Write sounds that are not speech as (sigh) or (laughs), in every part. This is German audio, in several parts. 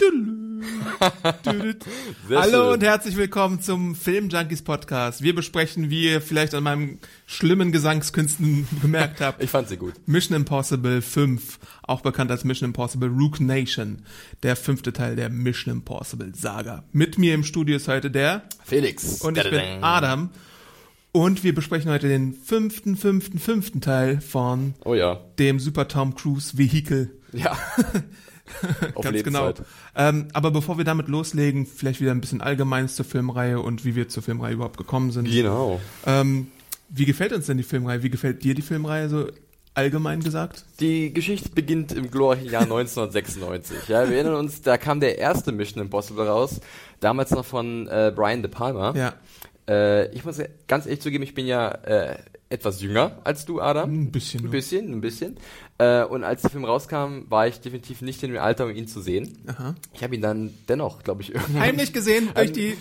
(laughs) Hallo und herzlich willkommen zum Film Junkies Podcast. Wir besprechen, wie ihr vielleicht an meinem schlimmen Gesangskünsten (laughs) gemerkt habt, Ich fand sie gut. Mission Impossible 5, auch bekannt als Mission Impossible Rook Nation, der fünfte Teil der Mission Impossible Saga. Mit mir im Studio ist heute der Felix. und ich bin Adam. Und wir besprechen heute den fünften, fünften, fünften Teil von Oh ja. dem Super Tom Cruise Vehikel. Ja. (laughs) (laughs) Ganz genau. Lebenszeit. Ähm, aber bevor wir damit loslegen, vielleicht wieder ein bisschen Allgemeines zur Filmreihe und wie wir zur Filmreihe überhaupt gekommen sind. Genau. Ähm, wie gefällt uns denn die Filmreihe? Wie gefällt dir die Filmreihe so allgemein gesagt? Die Geschichte beginnt im glorreichen Jahr 1996. Ja, wir erinnern uns, da kam der erste Mission Impossible raus. Damals noch von äh, Brian De Palma. Ja, Äh, ich muss ganz ehrlich zugeben, ich bin ja äh, etwas jünger als du, Adam. ein bisschen. Ein bisschen, ein bisschen. Äh, und als der Film rauskam, war ich definitiv nicht in dem Alter, um ihn zu sehen. Aha. Ich habe ihn dann dennoch, glaube ich, irgendwann Heimlich gesehen (laughs) durch die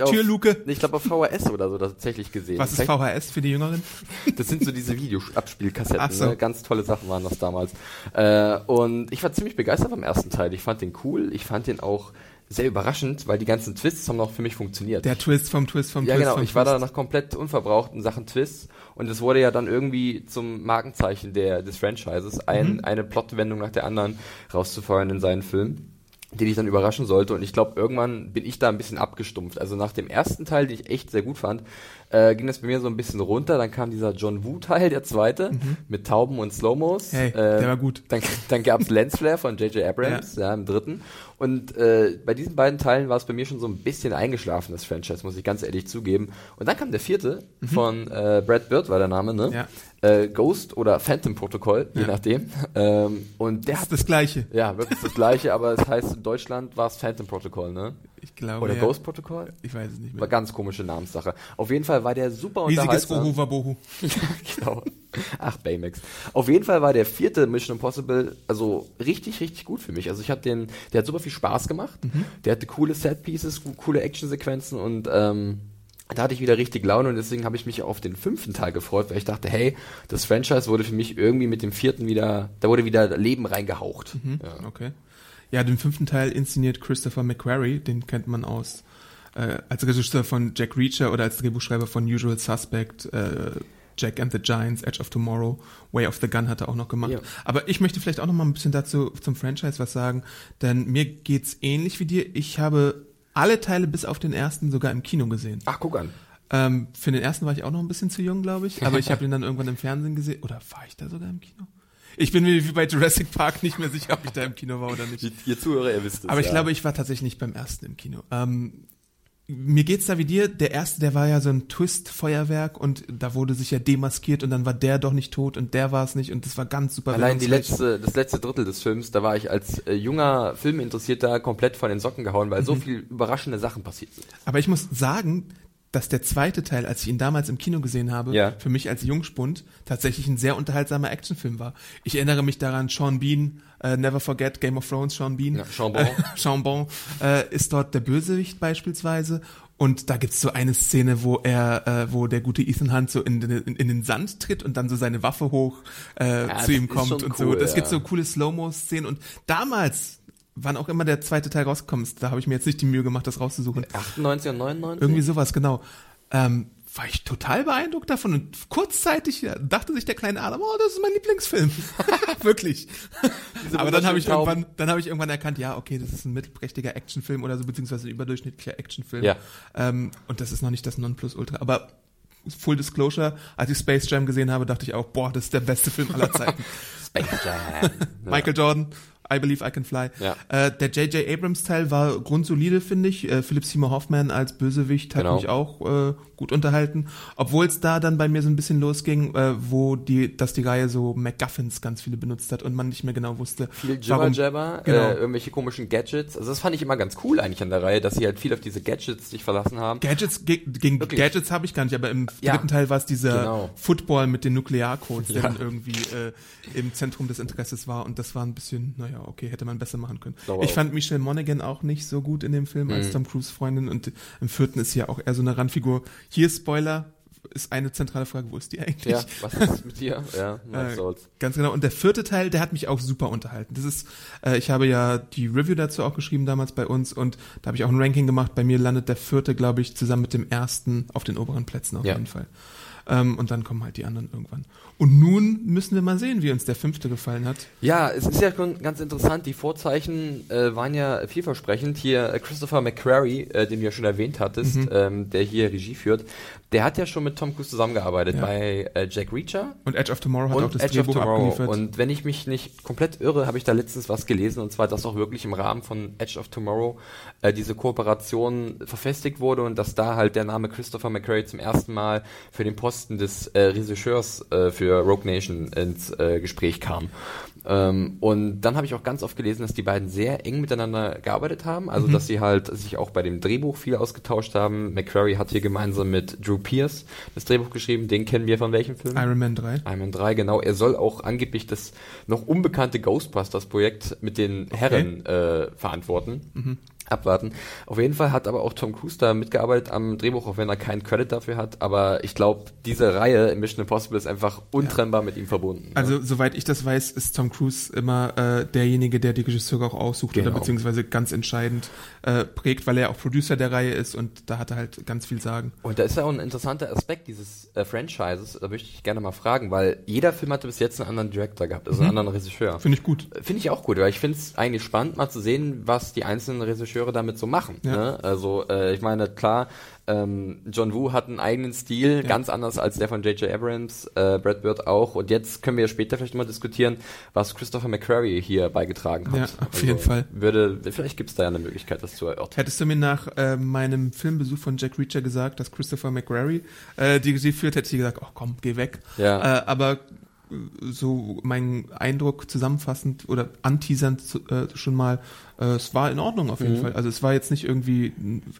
auf- Türluke. Ich glaube auf VHS oder so tatsächlich gesehen. Was ist VHS für die Jüngeren? (laughs) Das sind so diese Videoabspielkassetten. So. Ne? Ganz tolle Sachen waren das damals. Äh, und ich war ziemlich begeistert vom ersten Teil. Ich fand den cool. Ich fand den auch sehr überraschend, weil die ganzen Twists haben noch für mich funktioniert. Der Twist vom Twist vom ja, Twist genau. vom Ich war da noch komplett unverbraucht in Sachen Twists. Und es wurde ja dann irgendwie zum Markenzeichen der, des Franchises, ein, Mhm. eine Plotwendung nach der anderen rauszufeuern in seinen Film den ich dann überraschen sollte. Und ich glaube, irgendwann bin ich da ein bisschen abgestumpft. Also nach dem ersten Teil, den ich echt sehr gut fand, äh, ging das bei mir so ein bisschen runter. Dann kam dieser John Woo-Teil, der zweite, mit Tauben und Slow-Mos. Mhm. Hey, äh, der war gut. Dann, dann gab's Lensflare von J.J. Abrams, ja. im dritten. Und äh, bei diesen beiden Teilen war es bei mir schon so ein bisschen eingeschlafen, das Franchise, muss ich ganz ehrlich zugeben. Und dann kam der vierte von äh, Brad Bird, war der Name, ne? Mhm. Ja. Äh, Ghost oder Phantom Protokoll, je Ja. nachdem. Ähm, und der Das hat ist das Gleiche. ja, wirklich das gleiche, aber es heißt in Deutschland war es Phantom Protokoll, ne? Ich glaube. Oder ja. Ghost Protokoll? Ich weiß es nicht War mehr. ganz komische Namenssache. Auf jeden Fall war der super Riesiges unterhaltsam. Ohu Wabohu. (laughs) Ja, genau. Ach, Baymax. Auf jeden Fall war der vierte Mission Impossible also richtig, richtig gut für mich. Also ich hatte den, der hat super viel Spaß gemacht. Der hatte coole Set-Pieces, co- coole Actionsequenzen und ähm, da hatte ich wieder richtig Laune und deswegen habe ich mich auf den fünften Teil gefreut, weil ich dachte, hey, das Franchise wurde für mich irgendwie mit dem vierten wieder, da wurde wieder Leben reingehaucht. Ja. Okay. Ja, den fünften Teil inszeniert Christopher McQuarrie, den kennt man aus äh, als Regisseur von Jack Reacher oder als Drehbuchschreiber von Usual Suspect, äh, Jack and the Giants, Edge of Tomorrow, Way of the Gun hat er auch noch gemacht. Ja. Aber ich möchte vielleicht auch noch mal ein bisschen dazu zum Franchise was sagen, denn mir geht's ähnlich wie dir. Ich habe alle Teile bis auf den ersten sogar im Kino gesehen. Ach, guck an. Ähm, für den ersten war ich auch noch ein bisschen zu jung, glaube ich, aber ich habe ihn dann irgendwann im Fernsehen gesehen. Oder war ich da sogar im Kino? Ich bin mir wie bei Jurassic Park nicht mehr sicher, ob ich da im Kino war oder nicht. Ihr, ihr Zuhörer, ihr wisst es. Aber ich ja. glaube, ich war tatsächlich nicht beim ersten im Kino. Ähm, mir geht's da wie dir. Der erste, der war ja so ein Twist-Feuerwerk und da wurde sich ja demaskiert und dann war der doch nicht tot und der war es nicht und das war ganz super. Allein die letzte, das letzte Drittel des Films, da war ich als äh, junger Filminteressierter komplett von den Socken gehauen, weil so Mhm. viel überraschende Sachen passiert sind. Aber ich muss sagen, dass der zweite Teil, als ich ihn damals im Kino gesehen habe, Ja. für mich als Jungspund tatsächlich ein sehr unterhaltsamer Actionfilm war. Ich erinnere mich daran, Sean Bean, äh, Never Forget, Game of Thrones, Sean Bean. Ja, Sean Bon. Äh, (laughs) Sean Bon äh, ist dort der Bösewicht beispielsweise. Und da gibt's so eine Szene, wo er, äh, wo der gute Ethan Hunt so in, den- in, in den Sand tritt und dann so seine Waffe hoch äh, das zu ihm kommt und so. cool, Es gibt ja. so coole Slow-Mo-Szenen und damals, wann auch immer der zweite Teil rausgekommen ist, da habe ich mir jetzt nicht die Mühe gemacht, das rauszusuchen. 98 und 99? Irgendwie sowas, genau. Ähm, war ich total beeindruckt davon und kurzzeitig äh, dachte sich der kleine Adam, oh, das ist mein Lieblingsfilm. (laughs) (laughs) Wirklich. Aber dann habe ich wunderschönen irgendwann, dann habe ich irgendwann erkannt, ja, okay, das ist ein mittelprächtiger Actionfilm oder so, beziehungsweise ein überdurchschnittlicher Actionfilm. Ja. Ähm, und das ist noch nicht das Nonplusultra. Aber Full Disclosure, als ich Space Jam gesehen habe, dachte ich auch, boah, das ist der beste Film aller Zeiten. (laughs) Space Jam. Michael Jordan, I Believe I Can Fly. Ja. Äh, der J.J. Abrams Teil war grundsolide, finde ich. Äh, Philip Seymour Hoffman als Bösewicht hat Genau. mich auch äh, gut unterhalten. Obwohl es da dann bei mir so ein bisschen losging, äh, wo die, dass die Reihe so MacGuffins ganz viele benutzt hat und man nicht mehr genau wusste, Viel warum. Jabber, Genau. äh, irgendwelche komischen Gadgets. Also das fand ich immer ganz cool eigentlich an der Reihe, dass sie halt viel auf diese Gadgets sich verlassen haben. Gadgets, ge gegen Wirklich? Gadgets habe ich gar nicht, aber im Ja. dritten Teil war es dieser Genau. Football mit den Nuklearcodes, der Ja. dann irgendwie äh, im Zentrum des Interesses war und das war ein bisschen, naja, okay, hätte man besser machen können. Glaube ich auch. fand Michelle Monaghan auch nicht so gut in dem Film Mhm. als Tom Cruise Freundin und im vierten ist sie ja auch eher so eine Randfigur. Hier Spoiler, ist eine zentrale Frage, wo ist die eigentlich? Ja, was ist (laughs) mit dir? Ja, was Äh. Ganz genau. Und der vierte Teil, der hat mich auch super unterhalten. Das ist, äh, ich habe ja die Review dazu auch geschrieben damals bei uns und da habe ich auch ein Ranking gemacht. Bei mir landet der vierte, glaube ich, zusammen mit dem ersten auf den oberen Plätzen auf Ja. jeden Fall. Ähm, und dann kommen halt die anderen irgendwann. Und nun müssen wir mal sehen, wie uns der fünfte gefallen hat. Ja, es ist ja schon ganz interessant. Die Vorzeichen äh, waren ja vielversprechend. Hier äh, Christopher McQuarrie, äh, den du ja schon erwähnt hattest, Mhm. ähm, der hier Regie führt, der hat ja schon mit Tom Cruise zusammengearbeitet Ja. bei äh, Jack Reacher Und Edge of Tomorrow hat auch und das Edge of Drehbuch Tomorrow. abgeliefert. Und wenn ich mich nicht komplett irre, habe ich da letztens was gelesen und zwar, dass auch wirklich im Rahmen von Edge of Tomorrow äh, diese Kooperation verfestigt wurde und dass da halt der Name Christopher McQuarrie zum ersten Mal für den Posten des äh, Regisseurs äh, für Rogue Nation ins äh, Gespräch kam. Ähm, und dann habe ich auch ganz oft gelesen, dass die beiden sehr eng miteinander gearbeitet haben, also dass sie halt sich auch bei dem Drehbuch viel ausgetauscht haben. McQuarrie hat hier gemeinsam mit Drew Pierce das Drehbuch geschrieben, den kennen wir von welchem Film? Iron Man 3. Iron Man 3, genau. Er soll auch angeblich das noch unbekannte Ghostbusters-Projekt mit den Herren äh, verantworten. Abwarten. Auf jeden Fall hat aber auch Tom Cruise da mitgearbeitet am Drehbuch, auch wenn er keinen Credit dafür hat. Aber ich glaube, diese Reihe Mission Impossible ist einfach untrennbar mit ihm verbunden. ne? Also, soweit ich das weiß, ist Tom Cruise immer äh, derjenige, der die Regisseure auch aussucht oder Genau. beziehungsweise ganz entscheidend äh, prägt, weil er auch Producer der Reihe ist und da hat er halt ganz viel sagen. Und da ist ja auch ein interessanter Aspekt dieses äh, Franchises, da möchte ich gerne mal fragen, weil jeder Film hatte bis jetzt einen anderen Director gehabt, also einen anderen Regisseur. Finde ich gut. Finde ich auch gut, weil ich finde es eigentlich spannend, mal zu sehen, was die einzelnen Regisseure damit so machen. Ja. Ne? Also äh, ich meine, klar, ähm, John Woo hat einen eigenen Stil, ganz anders als der von J.J. Abrams, äh, Brad Bird auch. Und jetzt können wir ja später vielleicht mal diskutieren, was Christopher McQuarrie hier beigetragen hat. Ja, auf jeden Fall. Würde, vielleicht gibt es da ja eine Möglichkeit, das zu erörtern. Hättest du mir nach äh, meinem Filmbesuch von Jack Reacher gesagt, dass Christopher McQuarrie äh, die Regie führt, hätte ich dir gesagt, oh komm, geh weg. Ja. Äh, aber äh, so mein Eindruck zusammenfassend oder anteasernd zu- äh, schon mal, es war in Ordnung auf jeden Mhm. Fall. Also es war jetzt nicht irgendwie,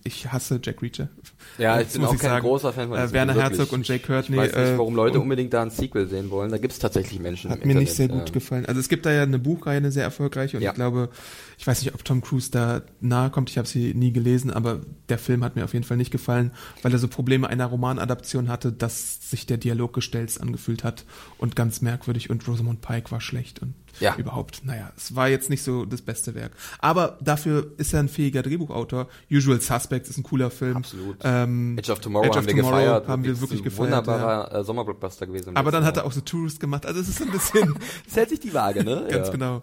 ich hasse Jack Reacher. Ja, ich bin auch ich kein sagen. großer Fan von Äh, Werner Film, Herzog wirklich. und Jay Courtney. Ich weiß nicht, äh, warum Leute unbedingt da ein Sequel sehen wollen. Da gibt es tatsächlich Menschen Hat mir Internet. nicht sehr gut ähm, gefallen. Also es gibt da ja eine Buchreihe, eine sehr erfolgreiche und Ja. ich glaube, ich weiß nicht, ob Tom Cruise da nahe kommt, ich habe sie nie gelesen, aber der Film hat mir auf jeden Fall nicht gefallen, weil er so Probleme einer Romanadaption hatte, dass sich der Dialog gestelzt angefühlt hat und ganz merkwürdig und Rosamund Pike war schlecht und Ja. überhaupt, naja, es war jetzt nicht so das beste Werk. Aber dafür ist er ein fähiger Drehbuchautor. Usual Suspects ist ein cooler Film. Absolut. Ähm, Edge of Tomorrow Edge haben of wir Tomorrow gefeiert. haben wir wirklich gefeiert. Ja. Wunderbarer äh, Sommerblockbuster gewesen. Aber dann letzten hat er Jahr. auch so Tourist gemacht. Also es ist ein bisschen (laughs) Das hält sich die Waage, ne? (laughs) Ganz ja. genau.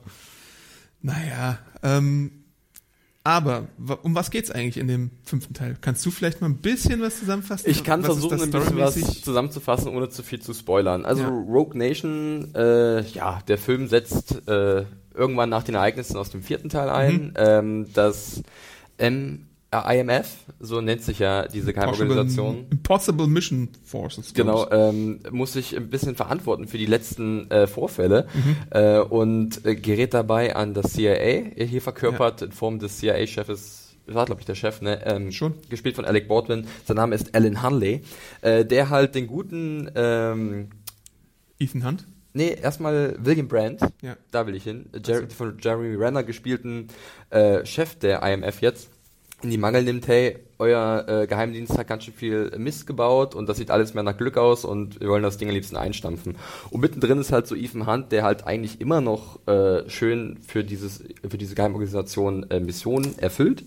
Naja, ähm, aber um was geht's eigentlich in dem fünften Teil? Kannst du vielleicht mal ein bisschen was zusammenfassen? Ich kann Was versuchen, ein bisschen was zusammenzufassen, ohne zu viel zu spoilern. Also Ja. Rogue Nation, äh, ja, der Film setzt äh, irgendwann nach den Ereignissen aus dem vierten Teil ein. Mhm. Ähm, das M IMF, so nennt sich ja diese Geheimorganisation. Impossible Mission Forces. Genau, ähm, muss sich ein bisschen verantworten für die letzten äh, Vorfälle Mhm. äh, und äh, gerät dabei an das CIA, hier verkörpert in Form des CIA-Chefes, war glaube ich der Chef, ne? Ähm, Schon. Gespielt von Alec Baldwin. Sein Name ist Alan Hunley, äh, der halt den guten, ähm. Ethan Hunt. nee, erstmal William Brandt, Ja. da will ich hin, Jer von Jeremy Renner gespielten äh, Chef der IMF jetzt in die Mangel nimmt, hey, euer äh, Geheimdienst hat ganz schön viel Mist gebaut und das sieht alles mehr nach Glück aus und wir wollen das Ding am liebsten einstampfen. Und mittendrin ist halt so Ethan Hunt, der halt eigentlich immer noch äh, schön für dieses für diese Geheimorganisation äh, Missionen erfüllt.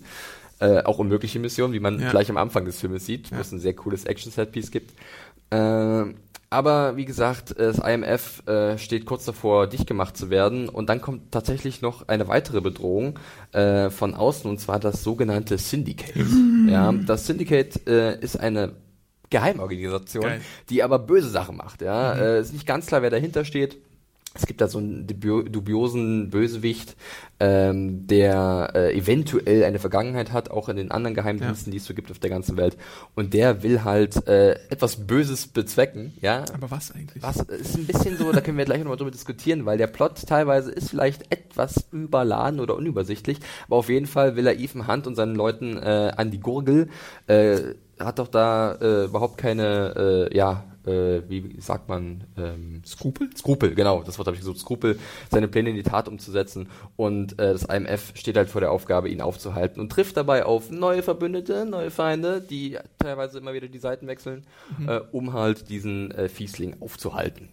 Äh, auch unmögliche Missionen, wie man Ja. gleich am Anfang des Filmes sieht, wo Ja. es ein sehr cooles Action-Set-Piece gibt. Äh, aber wie gesagt, das IMF äh, steht kurz davor, dicht gemacht zu werden. Und dann kommt tatsächlich noch eine weitere Bedrohung äh, von außen, und zwar das sogenannte Syndicate. ja, das Syndicate äh, ist eine Geheimorganisation, Geil. die aber böse Sachen macht. Ja, äh, ist nicht ganz klar, wer dahinter steht. Es gibt da so einen dubio- dubiosen Bösewicht, ähm, der äh, eventuell eine Vergangenheit hat, auch in den anderen Geheimdiensten, die es so gibt auf der ganzen Welt. Und der will halt äh, etwas Böses bezwecken, ja. Aber was eigentlich? Was ist ein bisschen so, da können wir gleich nochmal drüber diskutieren, weil der Plot teilweise ist vielleicht etwas überladen oder unübersichtlich, aber auf jeden Fall will er Ethan Hunt und seinen Leuten äh, an die Gurgel, äh, hat doch da äh, überhaupt keine, äh, ja, äh, wie sagt man, ähm, Skrupel? Skrupel, genau, das Wort habe ich gesucht, Skrupel, seine Pläne in die Tat umzusetzen und äh, das IMF steht halt vor der Aufgabe, ihn aufzuhalten und trifft dabei auf neue Verbündete, neue Feinde, die teilweise immer wieder die Seiten wechseln, äh, um halt diesen äh, Fiesling aufzuhalten.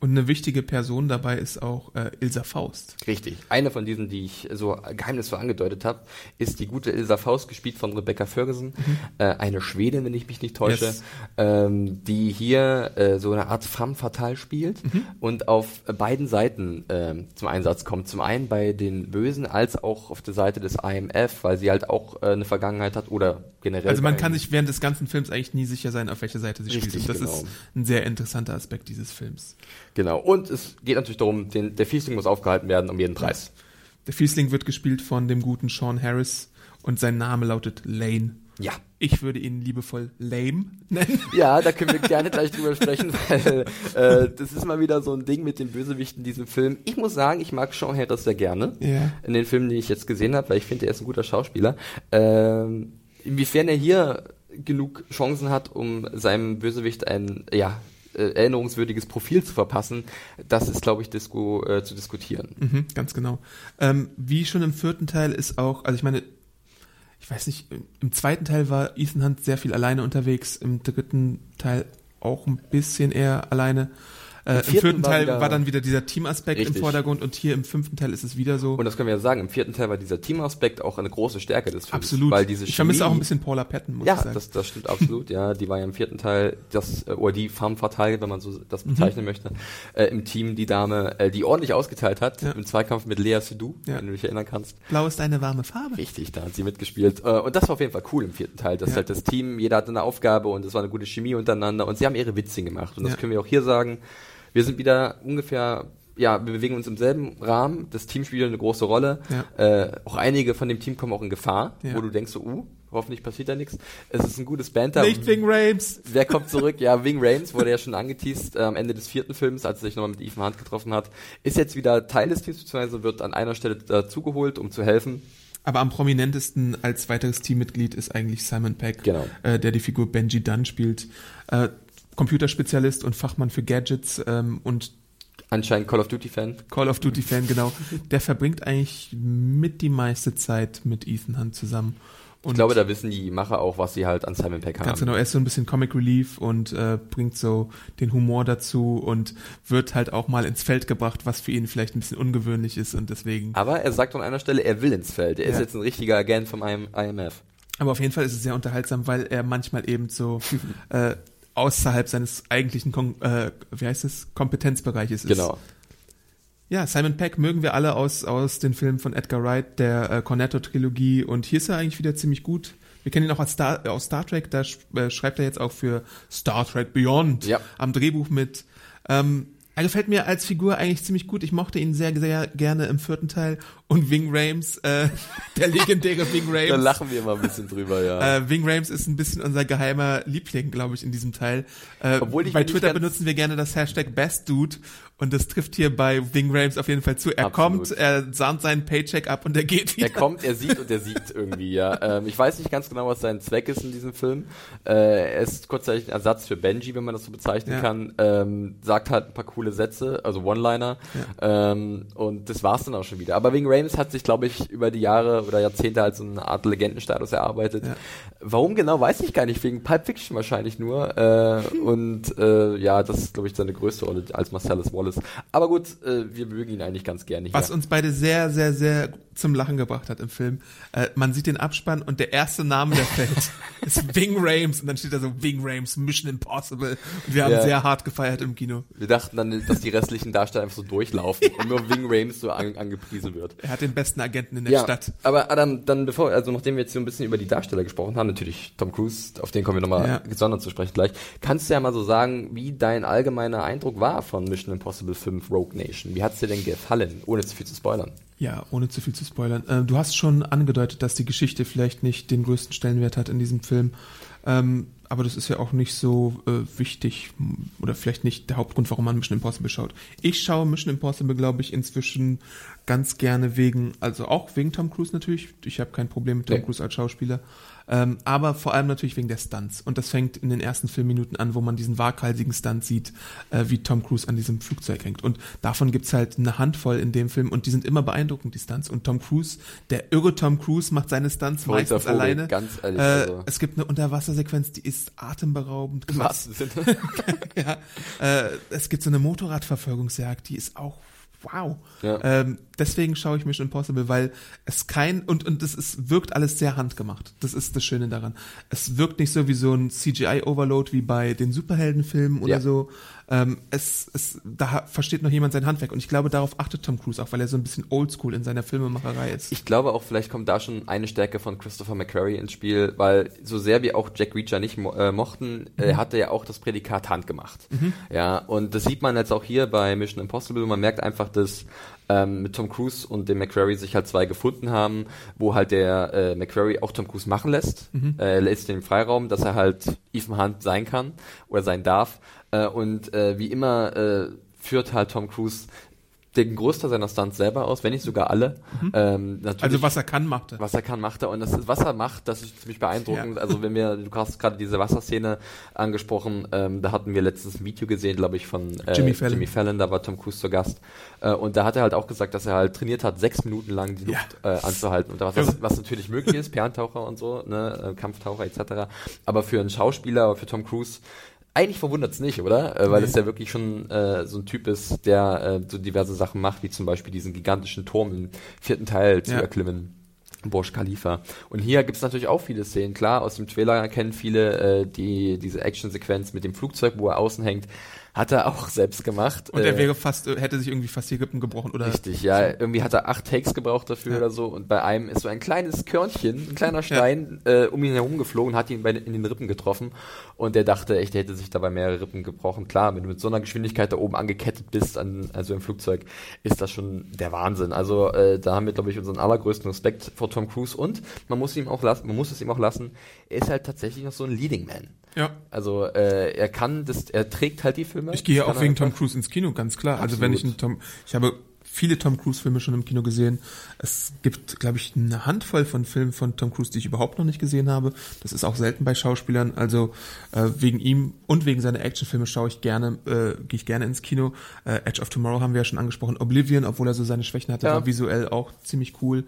Und eine wichtige Person dabei ist auch äh, Ilsa Faust. Richtig. Eine von diesen, die ich so geheimnisvoll angedeutet habe, ist die gute Ilsa Faust, gespielt von Rebecca Ferguson, äh, eine Schwedin, wenn ich mich nicht täusche, Yes. ähm, die hier äh, so eine Art femme fatale spielt und auf beiden Seiten ähm, zum Einsatz kommt. Zum einen bei den Bösen als auch auf der Seite des IMF, weil sie halt auch äh, eine Vergangenheit hat oder generell. Also man kann sich während des ganzen Films eigentlich nie sicher sein, auf welcher Seite sie Richtig, spielt. Und das genau. ist ein sehr interessanter Aspekt dieses Films. Genau. Und es geht natürlich darum, den, der Fiesling muss aufgehalten werden um jeden Preis. Der Fiesling wird gespielt von dem guten Sean Harris und sein Name lautet Lane. Ja. Ich würde ihn liebevoll Lame nennen. Ja, da können wir gerne gleich drüber sprechen, (laughs) weil äh, das ist mal wieder so ein Ding mit den Bösewichten in diesem Film. Ich muss sagen, ich mag Sean Harris sehr gerne Ja. in den Filmen, die ich jetzt gesehen habe, weil ich finde, er ist ein guter Schauspieler. Ähm, inwiefern er hier genug Chancen hat, um seinem Bösewicht ein ja äh, erinnerungswürdiges Profil zu verpassen, das ist, glaube ich, Disco äh, zu diskutieren. Mhm, ganz genau. Ähm, wie schon im vierten Teil ist auch, also ich meine, ich weiß nicht, im- zweiten Teil war Ethan Hunt sehr viel alleine unterwegs, im dritten Teil auch ein bisschen eher alleine. Äh, Im vierten vierten war Teil wieder- war dann wieder dieser Teamaspekt im Richtig. Vordergrund und hier im fünften Teil ist es wieder so. Und das können wir ja sagen, im vierten Teil war dieser Teamaspekt auch eine große Stärke des Films. Absolut. Weil diese ich vermisse auch ein bisschen Paula Patton, muss Ja, ich sagen. das, das stimmt absolut. Ja, die war ja im vierten Teil, das äh, oder die femme fatale, wenn man so das Mhm. bezeichnen möchte, äh, im Team die Dame, äh, die ordentlich ausgeteilt hat Ja. im Zweikampf mit Lea Seydoux, Ja. wenn du dich erinnern kannst. Blau ist eine warme Farbe. Richtig, da hat sie mitgespielt. Äh, und das war auf jeden Fall cool im vierten Teil. Das Ja. halt das Team, jeder hatte eine Aufgabe und es war eine gute Chemie untereinander und sie haben ihre Witzchen gemacht. Und das Ja. können wir auch hier sagen. Wir sind wieder ungefähr, ja, wir bewegen uns im selben Rahmen. Das Team spielt eine große Rolle. Ja. Äh, auch einige von dem Team kommen auch in Gefahr, Ja. wo du denkst so, uh, hoffentlich passiert da nichts. Es ist ein gutes Banter. Nicht wegen Rames. Wer kommt zurück? Ja, Wing Rames wurde ja schon angeteased äh, am Ende des vierten Films, als er sich nochmal mit Ethan Hunt getroffen hat. Ist jetzt wieder Teil des Teams, beziehungsweise wird an einer Stelle dazugeholt, um zu helfen. Aber am prominentesten als weiteres Teammitglied ist eigentlich Simon Peck, Genau. äh, der die Figur Benji Dunn spielt. Äh, Computerspezialist und Fachmann für Gadgets ähm, und Anscheinend Call of Duty Fan. Call of Duty Fan, genau. (laughs) Der verbringt eigentlich mit die meiste Zeit mit Ethan Hunt zusammen. Und Ich glaube, da wissen die Macher auch, was sie halt an Simon Peck haben. Ganz genau, er ist so ein bisschen Comic Relief und äh, bringt so den Humor dazu und wird halt auch mal ins Feld gebracht, was für ihn vielleicht ein bisschen ungewöhnlich ist und deswegen. Aber er sagt an einer Stelle, er will ins Feld. Er ist Ja. jetzt ein richtiger Agent vom IM IMF. Aber auf jeden Fall ist es sehr unterhaltsam, weil er manchmal eben so (laughs) äh, außerhalb seines eigentlichen, Kon äh, wie heißt es, Kompetenzbereiches ist. Genau. Ja, Simon Peck mögen wir alle aus, aus den Filmen von Edgar Wright, der äh, Cornetto-Trilogie und hier ist er eigentlich wieder ziemlich gut. Wir kennen ihn auch als Star, äh, aus Star Trek, da sch äh, schreibt er jetzt auch für Star Trek Beyond Ja. am Drehbuch mit. Ähm, er gefällt mir als Figur eigentlich ziemlich gut. Ich mochte ihn sehr, sehr gerne im vierten Teil. Und Wing Rames, äh, (laughs) der legendäre Wing Da Rames. lachen wir immer ein bisschen drüber, ja. Äh, Wing Rames ist ein bisschen unser geheimer Liebling, glaube ich, in diesem Teil. Äh, Obwohl ich bei Twitter benutzen wir gerne das Hashtag BestDude und das trifft hier bei Wing Rames auf jeden Fall zu. Er Absolut. kommt, er sahnt seinen Paycheck ab und er geht wieder. Er kommt, er sieht und er siegt (laughs) irgendwie, ja. Ähm, ich weiß nicht ganz genau, was sein Zweck ist in diesem Film. Äh, er ist kurzzeitig ein Ersatz für Benji, wenn man das so bezeichnen Ja. kann. Ähm, sagt halt ein paar coole Sätze, also One-Liner. Ähm, und das war's dann auch schon wieder. Aber Wing Rames hat sich, glaube ich, über die Jahre oder Jahrzehnte als so eine Art Legendenstatus erarbeitet. Ja. Warum genau, weiß ich gar nicht. Wegen Pulp Fiction wahrscheinlich nur. Äh, (laughs) und äh, ja, das ist, glaube ich, seine größte Rolle als Marcellus Wallace. Aber gut, äh, wir mögen ihn eigentlich ganz gerne hier. Was uns beide sehr, sehr, sehr zum Lachen gebracht hat im Film. Äh, man sieht den Abspann und der erste Name, der fällt, (laughs) ist Wing Rames und dann steht da so Wing Rames, Mission Impossible. Und wir haben Ja. sehr hart gefeiert im Kino. Wir dachten dann, dass die restlichen Darsteller einfach so durchlaufen und nur Wing Rames so an, angepriesen wird. Er hat den besten Agenten in der Stadt. aber Adam, dann bevor, also nachdem wir jetzt so ein bisschen über die Darsteller gesprochen haben, natürlich Tom Cruise, auf den kommen wir nochmal Ja. gesondert zu sprechen gleich, kannst du ja mal so sagen, wie dein allgemeiner Eindruck war von Mission Impossible 5 Rogue Nation. Wie hat's dir denn gefallen, ohne zu viel zu spoilern? Ja, ohne zu viel zu spoilern. Äh, du hast schon angedeutet, dass die Geschichte vielleicht nicht den größten Stellenwert hat in diesem Film. Ähm, aber das ist ja auch nicht so äh, wichtig oder vielleicht nicht der Hauptgrund, warum man Mission Impossible schaut. Ich schaue Mission Impossible, glaube ich, inzwischen ganz gerne wegen, also auch wegen Tom Cruise natürlich. Ich habe kein Problem mit Tom Nee. Cruise als Schauspieler. Ähm, aber vor allem natürlich wegen der Stunts. Und das fängt in den ersten Filmminuten an, wo man diesen waghalsigen Stunt sieht, äh, wie Tom Cruise an diesem Flugzeug hängt. Und davon gibt's halt eine Handvoll in dem Film und die sind immer beeindruckend, die Stunts. Und Tom Cruise, der irre Tom Cruise, macht seine Stunts Verrückter meistens Vogel, alleine. ganz ehrlich, Äh, also. Es gibt eine Unterwassersequenz, die ist atemberaubend Im wahrsten Sinne. (laughs) ja, äh, es gibt so eine Motorradverfolgungsjagd, die ist auch wow. Ja. Ähm, deswegen schaue ich Mission Impossible, weil es kein und und es ist, wirkt alles sehr handgemacht. Das ist das Schöne daran. Es wirkt nicht so wie so ein CGI Overload wie bei den Superheldenfilmen oder Ja. so. Ähm, es, es da versteht noch jemand sein Handwerk und ich glaube darauf achtet Tom Cruise auch, weil er so ein bisschen Oldschool in seiner Filmemacherei ist. Ich glaube auch, vielleicht kommt da schon eine Stärke von Christopher McQuarrie ins Spiel, weil so sehr wir auch Jack Reacher nicht mo äh, mochten, äh, hatte er auch das Prädikat handgemacht. Ja, und das sieht man jetzt auch hier bei Mission Impossible. Man merkt einfach, dass ähm, mit Tom Cruise und dem McQuarrie sich halt zwei gefunden haben, wo halt der äh, McQuarrie auch Tom Cruise machen lässt. Äh, er lässt den Freiraum, dass er halt Ethan Hunt sein kann oder sein darf. Äh, und äh, wie immer äh, führt halt Tom Cruise den Großteil seiner Stunts selber aus, wenn nicht sogar alle. Ähm, natürlich, also was er kann, macht er. was er kann, macht er. Und das ist, was er macht, das ist ziemlich beeindruckend. Ja. Also wenn wir, du hast gerade diese Wasserszene angesprochen, ähm, da hatten wir letztens ein Video gesehen, glaube ich, von äh, Jimmy Fallon. Jimmy Fallon, da war Tom Cruise zu Gast. Äh, und da hat er halt auch gesagt, dass er halt trainiert hat, sechs Minuten lang die Ja. Luft äh, anzuhalten. Und was, was, was natürlich möglich ist, Perlentaucher und so, ne, äh, Kampftaucher etc. Aber für einen Schauspieler, für Tom Cruise, eigentlich verwundert es nicht, oder? Äh, weil Nee. es ja wirklich schon äh, so ein Typ ist, der äh, so diverse Sachen macht, wie zum Beispiel diesen gigantischen Turm im vierten Teil zu Ja. erklimmen. Burj Khalifa. Und hier gibt es natürlich auch viele Szenen. Klar, aus dem Trailer kennen viele äh, die diese Actionsequenz mit dem Flugzeug, wo er außen hängt, hat er auch selbst gemacht. Und er Äh, wäre fast, hätte sich irgendwie fast die Rippen gebrochen oder Richtig, ja. Irgendwie hat er acht Takes gebraucht dafür Ja. oder so. Und bei einem ist so ein kleines Körnchen, ein kleiner Stein, äh, um ihn herum geflogen, hat ihn bei, in den Rippen getroffen. Und der dachte echt, er hätte sich dabei mehrere Rippen gebrochen. Klar, wenn du mit so einer Geschwindigkeit da oben angekettet bist, an, also im Flugzeug, ist das schon der Wahnsinn. Also äh, da haben wir, glaube ich, unseren allergrößten Respekt vor Tom Cruise. Und man muss ihm auch lassen, man muss es ihm auch lassen, er ist halt tatsächlich noch so ein Leading Man. Ja. Also äh, er kann das, er trägt halt die Filme. Ich gehe ja Kann auch wegen. Tom Cruise ins Kino, ganz klar. Also Absolut. wenn ich einen Tom, ich habe viele Tom Cruise Filme schon im Kino gesehen. Es gibt, glaube ich, eine Handvoll von Filmen von Tom Cruise, die ich überhaupt noch nicht gesehen habe. Das ist auch selten bei Schauspielern. Also äh, wegen ihm und wegen seiner Actionfilme schaue ich gerne, äh, gehe ich gerne ins Kino. Äh, Edge of Tomorrow haben wir ja schon angesprochen. Oblivion, obwohl er so seine Schwächen hatte, Ja. war visuell auch ziemlich cool.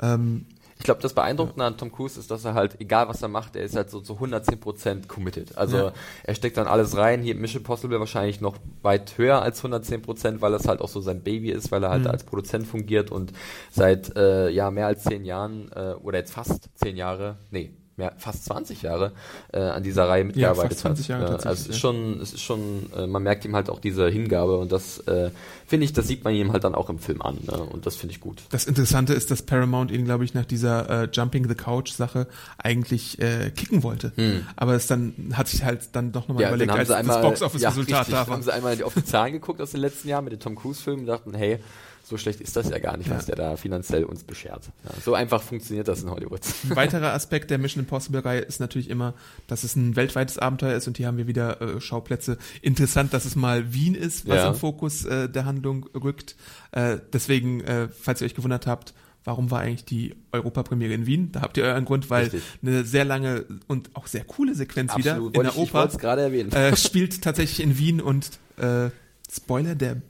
Ähm, Ich glaube, das Beeindruckende an Tom Cruise ist, dass er halt, egal was er macht, er ist halt so zu 110% committed. Also Ja. er steckt dann alles rein. Hier Mission Possible wahrscheinlich noch weit höher als 110%, weil es halt auch so sein Baby ist, weil er halt Mhm. als Produzent fungiert und seit äh, ja mehr als zehn Jahren äh, oder jetzt fast zehn Jahre, nee, mehr, fast 20 Jahre äh, an dieser Reihe mitgearbeitet fast 20 Jahre hat. Äh, also es ist ja. schon, es ist schon, äh, man merkt ihm halt auch diese Hingabe und das äh, finde ich, das sieht man ihm halt dann auch im Film an ne? und das finde ich gut. Das Interessante ist, dass Paramount ihn, glaube ich, nach dieser äh, Jumping the Couch Sache eigentlich äh, kicken wollte. Aber es dann hat sich halt dann doch nochmal überlegt, als das Box Office Resultat richtig, da war. haben sie einmal auf die Zahlen geguckt aus den letzten Jahren mit den Tom Cruise Filmen und dachten, hey, so schlecht ist das ja gar nicht, was Ja. der da finanziell uns beschert. Ja, so einfach funktioniert das in Hollywood. Ein weiterer Aspekt der Mission Impossible Reihe ist natürlich immer, dass es ein weltweites Abenteuer ist und hier haben wir wieder äh, Schauplätze. Interessant, dass es mal Wien ist, was Ja. im Fokus äh, der Handlung rückt. Äh, deswegen, äh, falls ihr euch gewundert habt, warum war eigentlich die Europapremiere in Wien? Da habt ihr euren Grund, weil Richtig. eine sehr lange und auch sehr coole Sequenz wieder in Wollte der ich, ich Oper es gerade erwähnen. äh, spielt tatsächlich in Wien und äh, Spoiler, der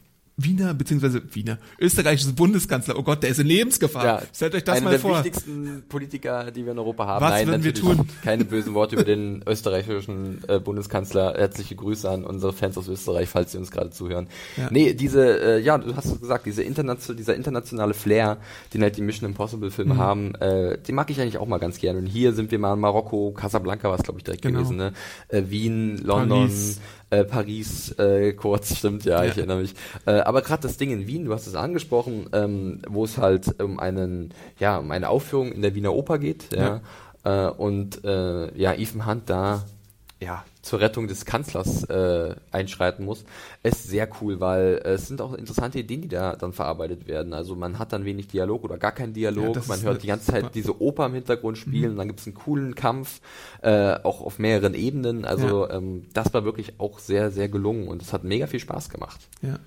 Wiener, beziehungsweise Wiener, österreichisches Bundeskanzler, oh Gott, der ist in Lebensgefahr. Ja, Stellt euch das einer mal der vor. wichtigsten Politiker, die wir in Europa haben. Was Nein, würden wir tun? (laughs) keine bösen Worte über den österreichischen äh, Bundeskanzler. Herzliche Grüße an unsere Fans aus Österreich, falls sie uns gerade zuhören. Ja. Nee, diese, äh, ja, du hast es gesagt, diese internation dieser internationale Flair, den halt die Mission Impossible Mhm. Filme haben, äh, den mag ich eigentlich auch mal ganz gerne. Und hier sind wir mal in Marokko, Casablanca war es, glaube ich, direkt Genau. gewesen, ne? Äh, Wien, London, Paris. Äh, Paris äh, kurz, (laughs) stimmt, ja, Ja. ich erinnere mich. Äh, aber gerade das Ding in Wien, du hast es angesprochen, ähm, wo es halt um einen, ja, um eine Aufführung in der Wiener Oper geht, ja, Äh, und äh, ja, Ethan Hunt da ja zur Rettung des Kanzlers äh, einschreiten muss, ist sehr cool, weil äh, es sind auch interessante Ideen, die da dann verarbeitet werden. Also man hat dann wenig Dialog oder gar keinen Ja, Dialog, das man hört die ganze Zeit diese Oper im Hintergrund spielen, und dann gibt es einen coolen Kampf, äh, auch auf mehreren Ebenen. Also ähm, das war wirklich auch sehr, sehr gelungen und es hat mega viel Spaß gemacht. Ja.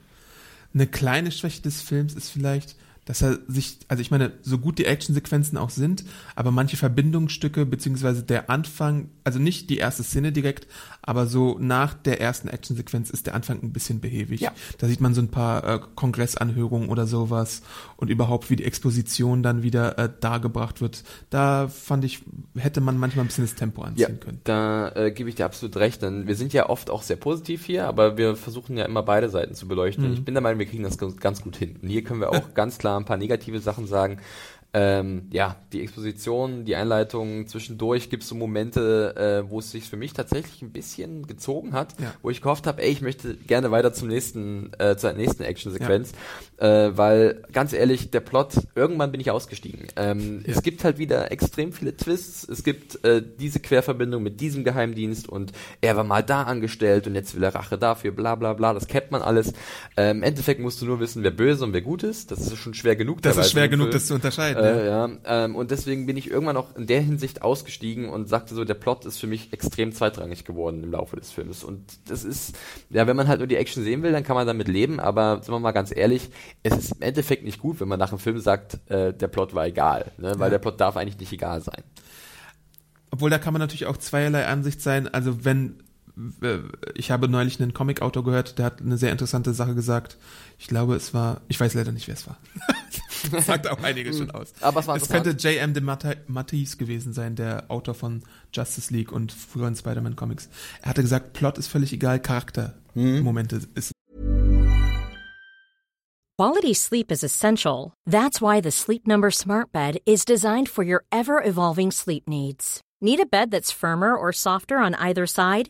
Eine kleine Schwäche des Films ist vielleicht, dass er sich, also ich meine, so gut die Actionsequenzen auch sind, aber manche Verbindungsstücke, beziehungsweise der Anfang, also nicht die erste Szene direkt, aber so nach der ersten Actionsequenz ist der Anfang ein bisschen behäbig. Ja. Da sieht man so ein paar äh, Kongressanhörungen oder sowas und überhaupt, wie die Exposition dann wieder äh, dargebracht wird. Da fand ich, hätte man manchmal ein bisschen das Tempo anziehen können. Da äh, gebe ich dir absolut recht, denn wir sind ja oft auch sehr positiv hier, aber wir versuchen ja immer beide Seiten zu beleuchten. Mhm. Ich bin der Meinung, wir kriegen das ganz, ganz gut hin. Und hier können wir auch (laughs) ganz klar ein paar negative Sachen sagen. Ähm, ja, die Exposition, die Einleitung, zwischendurch gibt es so Momente, äh, wo es sich für mich tatsächlich ein bisschen gezogen hat, Ja. wo ich gehofft habe, ey, ich möchte gerne weiter zum nächsten, äh, zur nächsten Actionsequenz, äh, weil ganz ehrlich, der Plot, irgendwann bin ich ausgestiegen. Ähm, Ja. Es gibt halt wieder extrem viele Twists, es gibt äh, diese Querverbindung mit diesem Geheimdienst und er war mal da angestellt und jetzt will er Rache dafür, bla bla bla, das kennt man alles. Ähm, Im Endeffekt musst du nur wissen, wer böse und wer gut ist, das ist schon schwer genug. Das ist schwer genug, das zu unterscheiden. Äh, ja, ähm, und deswegen bin ich irgendwann auch in der Hinsicht ausgestiegen und sagte so, der Plot ist für mich extrem zweitrangig geworden im Laufe des Films. Und das ist, ja, wenn man halt nur die Action sehen will, dann kann man damit leben, aber sind wir mal ganz ehrlich, es ist im Endeffekt nicht gut, wenn man nach dem Film sagt, äh, der Plot war egal, ne? weil Ja. der Plot darf eigentlich nicht egal sein. Obwohl da kann man natürlich auch zweierlei Ansicht sein. Also wenn ich habe neulich einen Comic-Autor gehört, der hat eine sehr interessante Sache gesagt. Ich glaube, es war, ich weiß leider nicht, wer es war. (laughs) das sagt auch einiges schon aus. Aber es war es könnte J.M. de Matisse gewesen sein, der Autor von Justice League und früheren Spider-Man-Comics. Er hatte gesagt, Plot ist völlig egal, Charakter. Momente ist Quality sleep is essential. That's why the Sleep Number Smart Bed is designed for your ever evolving sleep needs. Need a bed that's firmer or softer on either side?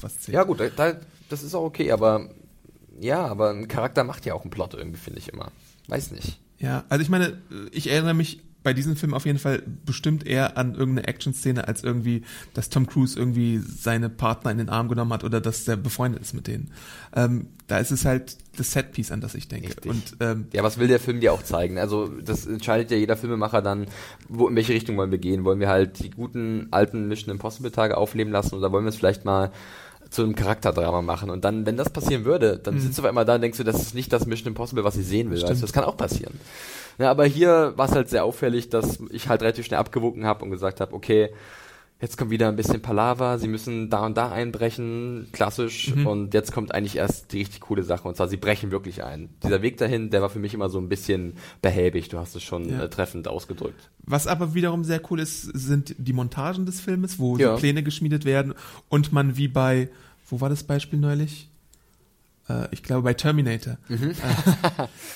was zählt. Ja gut, da, da, das ist auch okay, aber ja, aber ein Charakter macht ja auch einen Plot irgendwie, finde ich immer. Weiß nicht. Ja, also ich meine, ich erinnere mich bei diesem Film auf jeden Fall bestimmt eher an irgendeine Action-Szene, als irgendwie, dass Tom Cruise irgendwie seine Partner in den Arm genommen hat oder dass der befreundet ist mit denen. Ähm, da ist es halt das Setpiece, an das ich denke. Richtig. Und ähm, Ja, was will der Film dir auch zeigen? Also das entscheidet ja jeder Filmemacher dann, wo, in welche Richtung wollen wir gehen. Wollen wir halt die guten alten Mission Impossible Tage aufleben lassen oder wollen wir es vielleicht mal zu einem Charakterdrama machen? Und dann, wenn das passieren würde, dann sitzt du auf einmal da und denkst du, das ist nicht das Mission Impossible, was ich sehen will. Weißt du, das kann auch passieren. Ja, aber hier war es halt sehr auffällig, dass ich halt relativ schnell abgewogen habe und gesagt habe, okay, jetzt kommt wieder ein bisschen Palaver, sie müssen da und da einbrechen, klassisch, und jetzt kommt eigentlich erst die richtig coole Sache, und zwar sie brechen wirklich ein. Dieser Weg dahin, der war für mich immer so ein bisschen behäbig, du hast es schon Ja. äh, treffend ausgedrückt. was aber wiederum sehr cool ist, sind die Montagen des Filmes, wo Ja. Pläne geschmiedet werden und man wie bei, wo war das Beispiel neulich? Äh, ich glaube bei Terminator.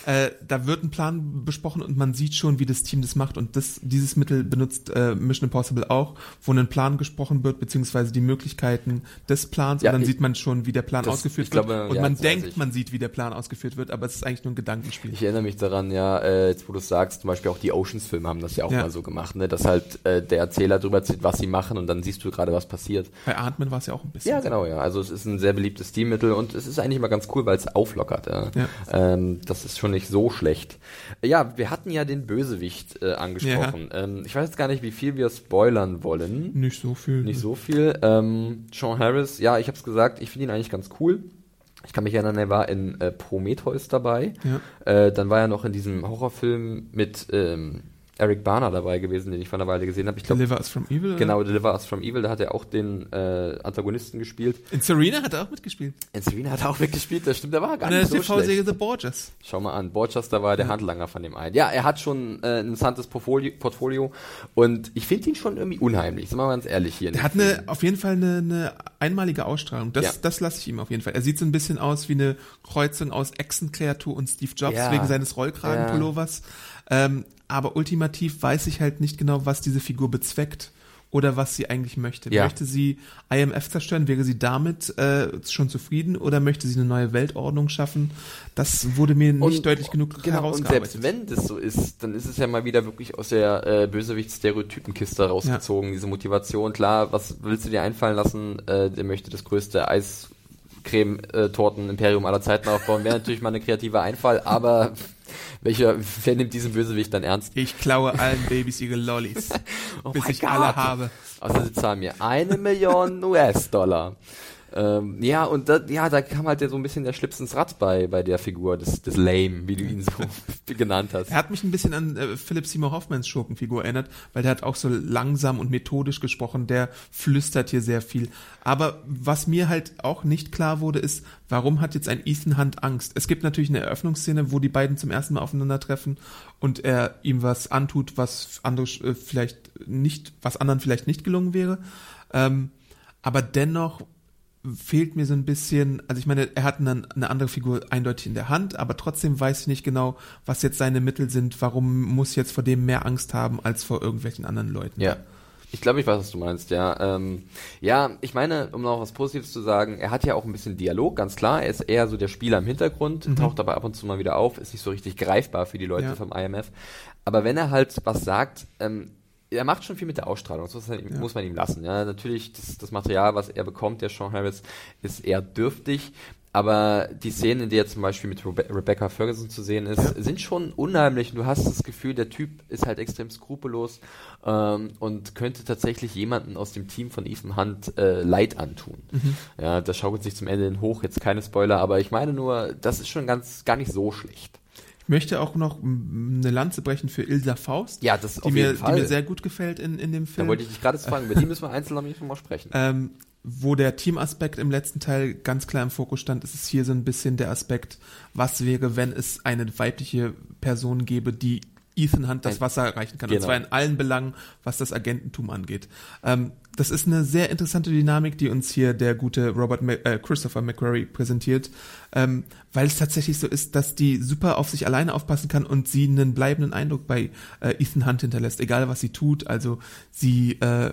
Äh, äh, da wird ein Plan besprochen und man sieht schon, wie das Team das macht und das, dieses Mittel benutzt äh, Mission Impossible auch, wo ein Plan gesprochen wird, beziehungsweise die Möglichkeiten des Plans Ja, und dann ich- sieht man schon, wie der Plan das- ausgeführt glaube, wird und ja, man denkt, ich. man sieht, wie der Plan ausgeführt wird, aber es ist eigentlich nur ein Gedankenspiel. Ich erinnere mich daran, ja, äh, jetzt wo du es sagst, zum Beispiel auch die Oceans-Filme haben das ja auch Ja. mal so gemacht, ne, dass halt äh, der Erzähler drüber zieht, was sie machen und dann siehst du gerade, was passiert. Bei Ant-Man war es ja auch ein bisschen Ja, genau, ja. Also es ist ein sehr beliebtes Stilmittel und es ist eigentlich immer ganz ganz cool, weil es auflockert. Ja. Ja. Ähm, das ist schon nicht so schlecht. Ja, wir hatten ja den Bösewicht äh, angesprochen. Ähm, ich weiß jetzt gar nicht, wie viel wir spoilern wollen. Nicht so viel. Nicht so viel. Ähm, Sean Harris, ja, ich habe es gesagt, ich finde ihn eigentlich ganz cool. Ich kann mich erinnern, er war in äh, Prometheus dabei. Ja. Äh, dann war er noch in diesem Horrorfilm mit ähm, Eric Barner dabei gewesen, den ich vor einer Weile gesehen habe. Ich glaube, Deliver Us From Evil? oder? genau, Deliver Us From Evil, da hat er auch den äh, Antagonisten gespielt. In Serena hat er auch mitgespielt. In Serena hat er auch mitgespielt, das stimmt, der war gar der nicht so TV-Serie schlecht. The Borgias. Schau mal an, Borchester war der Handlanger von dem einen. Ja, er hat schon äh, ein interessantes Portfolio, Portfolio und ich finde ihn schon irgendwie unheimlich, sind wir mal ganz ehrlich hier. Er hat eine, auf jeden Fall eine, eine einmalige Ausstrahlung. Das, Ja. das lasse ich ihm auf jeden Fall. Er sieht so ein bisschen aus wie eine Kreuzung aus Echsenkreatur und Steve Jobs Ja. wegen seines Rollkragenpullovers. Ähm, aber ultimativ weiß ich halt nicht genau, was diese Figur bezweckt oder was sie eigentlich möchte. Ja. Möchte sie IMF zerstören? Wäre sie damit äh, schon zufrieden oder möchte sie eine neue Weltordnung schaffen? Das wurde mir nicht Und- deutlich genug Genau, und herausgearbeitet. selbst wenn das so ist, dann ist es ja mal wieder wirklich aus der äh, Bösewicht-Stereotypenkiste rausgezogen, diese Motivation. Klar, was willst du dir einfallen lassen? Äh, der möchte das größte Eiscreme-Torten-Imperium aller Zeiten aufbauen. Wäre natürlich mal eine kreative Einfall, aber welcher, wer nimmt diesen Bösewicht dann ernst? ich klaue allen Babys ihre Lollis, (laughs) Oh bis ich Gott. alle habe. Also sie zahlen mir eine Million US-Dollar. Ähm, ja, und da, ja, da kam halt so ein bisschen der Schlips ins Rad bei, bei der Figur des, des Lame, wie du ihn so (laughs) genannt hast. Er hat mich ein bisschen an äh, Philip Seymour Hoffmans Schurkenfigur erinnert, weil der hat auch so langsam und methodisch gesprochen, der flüstert hier sehr viel. Aber was mir halt auch nicht klar wurde, ist, warum hat jetzt ein Ethan Hunt Angst? Es gibt natürlich eine Eröffnungsszene, wo die beiden zum ersten Mal aufeinandertreffen und er ihm was antut, was andere äh, vielleicht nicht, was anderen vielleicht nicht gelungen wäre. Ähm, aber dennoch fehlt mir so ein bisschen, also ich meine, er hat eine, eine andere Figur eindeutig in der Hand, aber trotzdem weiß ich nicht genau, was jetzt seine Mittel sind, warum muss ich jetzt vor dem mehr Angst haben als vor irgendwelchen anderen Leuten. Ja. Ich glaube, ich weiß, was du meinst, ja. Ähm, ja, ich meine, um noch was Positives zu sagen, er hat ja auch ein bisschen Dialog, ganz klar. Er ist eher so der Spieler im Hintergrund, taucht aber ab und zu mal wieder auf, ist nicht so richtig greifbar für die Leute Ja. vom IMF. Aber wenn er halt was sagt, ähm, er macht schon viel mit der Ausstrahlung, das muss man, ihm- muss man ihm lassen. Ja, natürlich, das, das Material, was er bekommt, der Sean Harris, ist eher dürftig. Aber die Szenen, in der zum Beispiel mit Rebe Rebecca Ferguson zu sehen ist, sind schon unheimlich. Und du hast das Gefühl, der Typ ist halt extrem skrupellos ähm, und könnte tatsächlich jemanden aus dem Team von Ethan Hunt äh, Leid antun. Ja, das schaukelt sich zum Ende hin hoch. Jetzt keine Spoiler, aber ich meine nur, das ist schon ganz gar nicht so schlecht. Ich möchte auch noch eine Lanze brechen für Ilsa Faust, Ja, das die, auf mir, jeden Fall. die mir sehr gut gefällt in, in dem da Film. wollte ich dich gerade fragen, über (laughs) die müssen wir einzeln jeden Fall mal sprechen. Ähm, wo der Teamaspekt im letzten Teil ganz klar im Fokus stand, ist es hier so ein bisschen der Aspekt, was wäre, wenn es eine weibliche Person gäbe, die Ethan Hunt das Wasser erreichen kann. Und Genau. zwar in allen Belangen, was das Agententum angeht. Ähm, das ist eine sehr interessante Dynamik, die uns hier der gute Robert Ma äh, Christopher McQuarrie präsentiert, ähm, weil es tatsächlich so ist, dass die super auf sich alleine aufpassen kann und sie einen bleibenden Eindruck bei äh, Ethan Hunt hinterlässt, egal was sie tut. Also sie äh,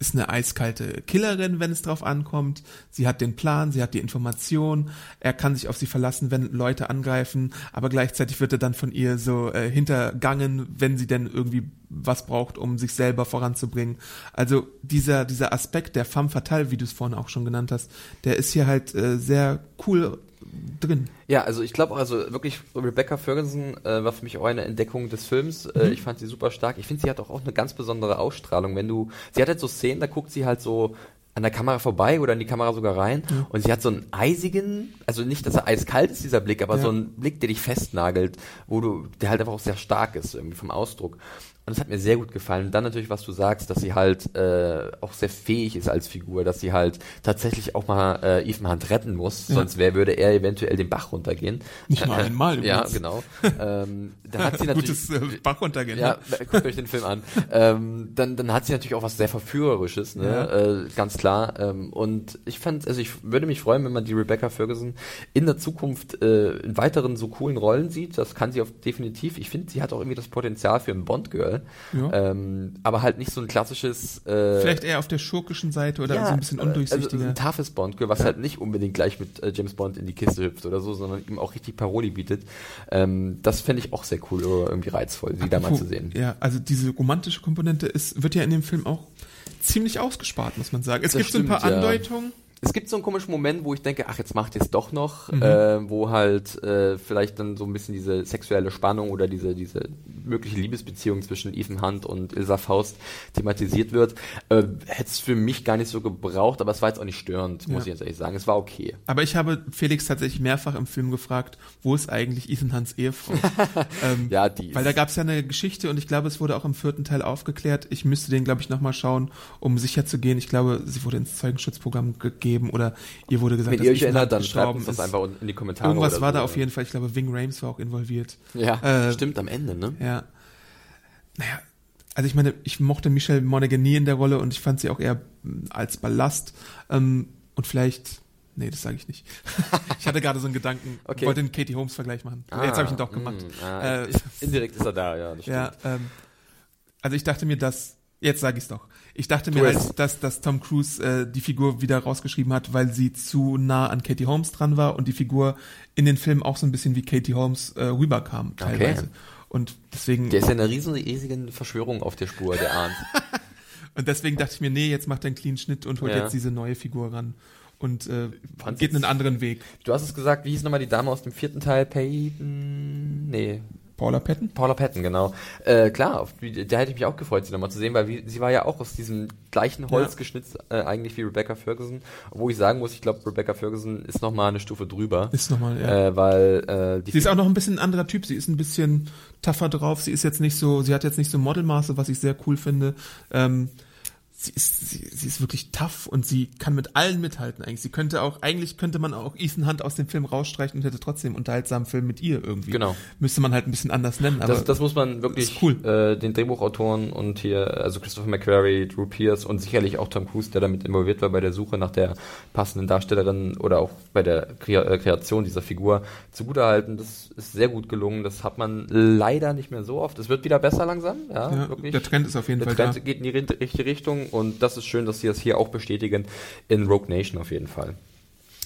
ist eine eiskalte Killerin, wenn es drauf ankommt. Sie hat den Plan, sie hat die Information. Er kann sich auf sie verlassen, wenn Leute angreifen, aber gleichzeitig wird er dann von ihr so äh, hintergangen, wenn sie denn irgendwie was braucht, um sich selber voranzubringen. Also dieser dieser Aspekt der femme fatale, wie du es vorhin auch schon genannt hast, der ist hier halt äh, sehr cool drin. Ja, also ich glaube also wirklich Rebecca Ferguson äh, war für mich auch eine Entdeckung des Films. Äh, ich fand sie super stark. Ich finde, sie hat auch, auch eine ganz besondere Ausstrahlung. Wenn du, sie hat halt so Szenen, da guckt sie halt so an der Kamera vorbei oder in die Kamera sogar rein und sie hat so einen eisigen, also nicht, dass er eiskalt ist, dieser Blick, aber Ja. so einen Blick, der dich festnagelt, wo du, der halt einfach auch sehr stark ist, irgendwie vom Ausdruck. Und das hat mir sehr gut gefallen. Und dann natürlich, was du sagst, dass sie halt äh, auch sehr fähig ist als Figur, dass sie halt tatsächlich auch mal äh, Ethan Hunt retten muss, Ja. sonst wär, würde er eventuell den Bach runtergehen. Nicht mal einmal Ja, genau. ähm, dann hat sie (laughs) natürlich. Gutes äh, Bach runtergehen. Ja, ne? guckt euch den Film an. Ähm, dann, dann hat sie natürlich auch was sehr Verführerisches, ne? Ja. Äh, ganz klar. Ähm, und ich fand, also ich würde mich freuen, wenn man die Rebecca Ferguson in der Zukunft äh, in weiteren so coolen Rollen sieht. Das kann sie auf definitiv. Ich finde, sie hat auch irgendwie das Potenzial für ein Bond-Girl. Ja. Ähm, aber halt nicht so ein klassisches. Äh, Vielleicht eher auf der schurkischen Seite oder so ein bisschen äh, Also undurchsichtiger. ein toughes Bond-Girl, was halt nicht unbedingt gleich mit äh, James Bond in die Kiste hüpft oder so, sondern ihm auch richtig Paroli bietet. Ähm, das fände ich auch sehr cool oder irgendwie reizvoll, sie da mal zu sehen. Ja, also diese romantische Komponente ist, wird ja in dem Film auch ziemlich ausgespart, muss man sagen. Es Das gibt so ein paar stimmt, ja. Es gibt so einen komischen Moment, wo ich denke, ach, jetzt macht ihr es doch noch, Mhm. äh, wo halt äh, vielleicht dann so ein bisschen diese sexuelle Spannung oder diese, diese mögliche Liebesbeziehung zwischen Ethan Hunt und Ilsa Faust thematisiert wird. Äh, Hätte es für mich gar nicht so gebraucht, aber es war jetzt auch nicht störend, muss Ja. ich jetzt ehrlich sagen. Es war okay. Aber ich habe Felix tatsächlich mehrfach im Film gefragt, wo ist eigentlich Ethan Hunts Ehefrau? (laughs) ähm, Ja, die Weil da gab es ja eine Geschichte und ich glaube, es wurde auch im vierten Teil aufgeklärt. Ich müsste den, glaube ich, nochmal schauen, um sicher zu gehen. Ich glaube, sie wurde ins Zeugenschutzprogramm gegeben oder ihr wurde gesagt, Wenn ihr euch erinnert, dann schreibt uns das ist. einfach in die Kommentare. Irgendwas war so. da auf jeden Fall. Ich glaube, Ving Rames war auch involviert. Ja, Äh, stimmt, am Ende, ne? Ja. Naja, also ich meine, ich mochte Michelle Monaghan nie in der Rolle und ich fand sie auch eher mm, als Ballast. Ähm, und vielleicht, nee, das sage ich nicht. (laughs) ich hatte gerade so einen Gedanken, (laughs) Okay. wollte einen Katie Holmes-Vergleich machen. Jetzt habe ich ihn doch gemacht. mm, ah, Äh, (laughs) indirekt ist er da, ja. Ja, ähm, also ich dachte mir, dass, jetzt sage ich es doch, ich dachte mir halt, dass, dass Tom Cruise äh, die Figur wieder rausgeschrieben hat, weil sie zu nah an Katie Holmes dran war und die Figur in den Filmen auch so ein bisschen wie Katie Holmes äh, rüberkam teilweise. Und deswegen, Der ist ja eine riesen, riesige Verschwörung auf der Spur, der Arndt. (laughs) und deswegen dachte ich mir, nee, jetzt macht er einen clean Schnitt und holt Ja. jetzt diese neue Figur ran und äh, geht einen anderen Weg. Du hast es gesagt, wie hieß nochmal die Dame aus dem vierten Teil? Peyton? Nee, Paula Patton? Paula Patton, genau. Äh, klar, da hätte ich mich auch gefreut, sie nochmal zu sehen, weil wie, sie war ja auch aus diesem gleichen Holz Ja. geschnitzt, äh, eigentlich wie Rebecca Ferguson. Wo ich sagen muss, ich glaube, Rebecca Ferguson ist nochmal eine Stufe drüber. Ist nochmal, ja. Äh, weil äh, die Sie ist auch noch ein bisschen ein anderer Typ. Sie ist ein bisschen tougher drauf. Sie ist jetzt nicht so, sie hat jetzt nicht so Modelmaße, was ich sehr cool finde. Ähm, sie ist, sie, sie ist wirklich tough und sie kann mit allen mithalten eigentlich. Sie könnte auch, eigentlich könnte man auch Ethan Hunt aus dem Film rausstreichen und hätte trotzdem einen unterhaltsamen Film mit ihr irgendwie. Genau. Müsste man halt ein bisschen anders nennen, aber das, das muss man wirklich cool. äh, den Drehbuchautoren und hier, also Christopher McQuarrie, Drew Pierce und sicherlich auch Tom Cruise, der damit involviert war bei der Suche nach der passenden Darstellerin oder auch bei der äh, Kreation dieser Figur zugutehalten. Das ist sehr gut gelungen. Das hat man leider nicht mehr so oft. Es wird wieder besser langsam, ja, ja, wirklich. der Trend ist auf jeden Der Fall Trend da. geht in die richtige Richtung und das ist schön, dass sie das hier auch bestätigen in Rogue Nation auf jeden Fall.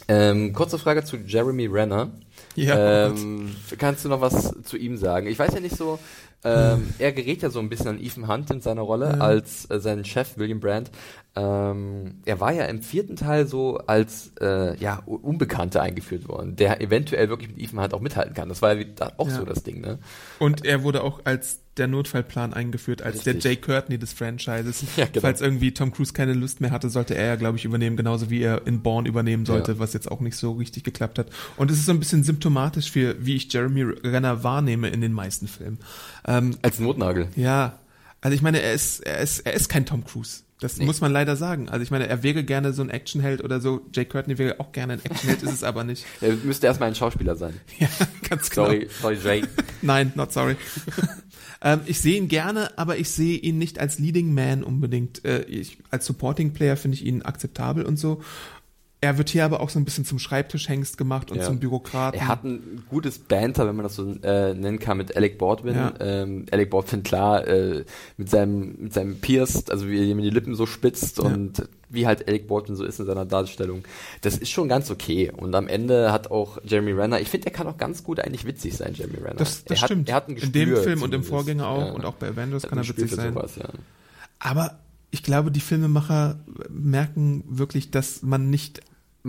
Ähm, kurze Frage zu Jeremy Renner. Ja, ähm, kannst du noch was zu ihm sagen? Ich weiß ja nicht so, ähm, er gerät ja so ein bisschen an Ethan Hunt in seiner Rolle Ja. als äh, sein Chef William Brandt. Ähm, er war ja im vierten Teil so als äh, ja, Unbekannter eingeführt worden, der eventuell wirklich mit Ethan Hunt auch mithalten kann. Das war ja auch Ja. so das Ding, ne? Und er wurde auch als der Notfallplan eingeführt, als der Richtig. Jay Courtney des Franchises. (laughs) Ja, genau. Falls irgendwie Tom Cruise keine Lust mehr hatte, sollte er ja, glaube ich, übernehmen, genauso wie er in Bourne übernehmen sollte, Ja. was jetzt auch nicht so richtig geklappt hat. Und es ist so ein bisschen symptomatisch für, wie ich Jeremy Renner wahrnehme in den meisten Filmen. Ähm, Als Notnagel. ja, also ich meine, er ist, er ist, er ist kein Tom Cruise. Das Nee. muss man leider sagen. Also ich meine, er wäre gerne so ein Actionheld oder so. Jay Courtney wäre auch gerne ein Actionheld, ist es aber nicht. (laughs) Er müsste erstmal ein Schauspieler sein. Ja, (laughs) ganz genau. Sorry, sorry Jay. Nein, not sorry. Ähm, ich sehe ihn gerne, aber ich sehe ihn nicht als Leading Man unbedingt. Äh, ich, als Supporting Player finde ich ihn akzeptabel und so. Er wird hier aber auch so ein bisschen zum Schreibtischhengst gemacht und Ja. zum Bürokraten. Er hat ein gutes Banter, wenn man das so äh, nennen kann, mit Alec Baldwin. Ja. Ähm, Alec Baldwin, klar, äh, mit seinem, mit seinem Pierced, also wie er ihm die Lippen so spitzt Ja. und wie halt Alec Baldwin so ist in seiner Darstellung. Das ist schon ganz okay. Und am Ende hat auch Jeremy Renner, ich finde, er kann auch ganz gut eigentlich witzig sein, Jeremy Renner. das das er hat, stimmt. Er hat ein in dem Gespür Film und im. Vorgänger auch Ja. und auch bei Avengers kann er Gespür witzig sein. Sowas, ja. Aber ich glaube, die Filmemacher merken wirklich, dass man nicht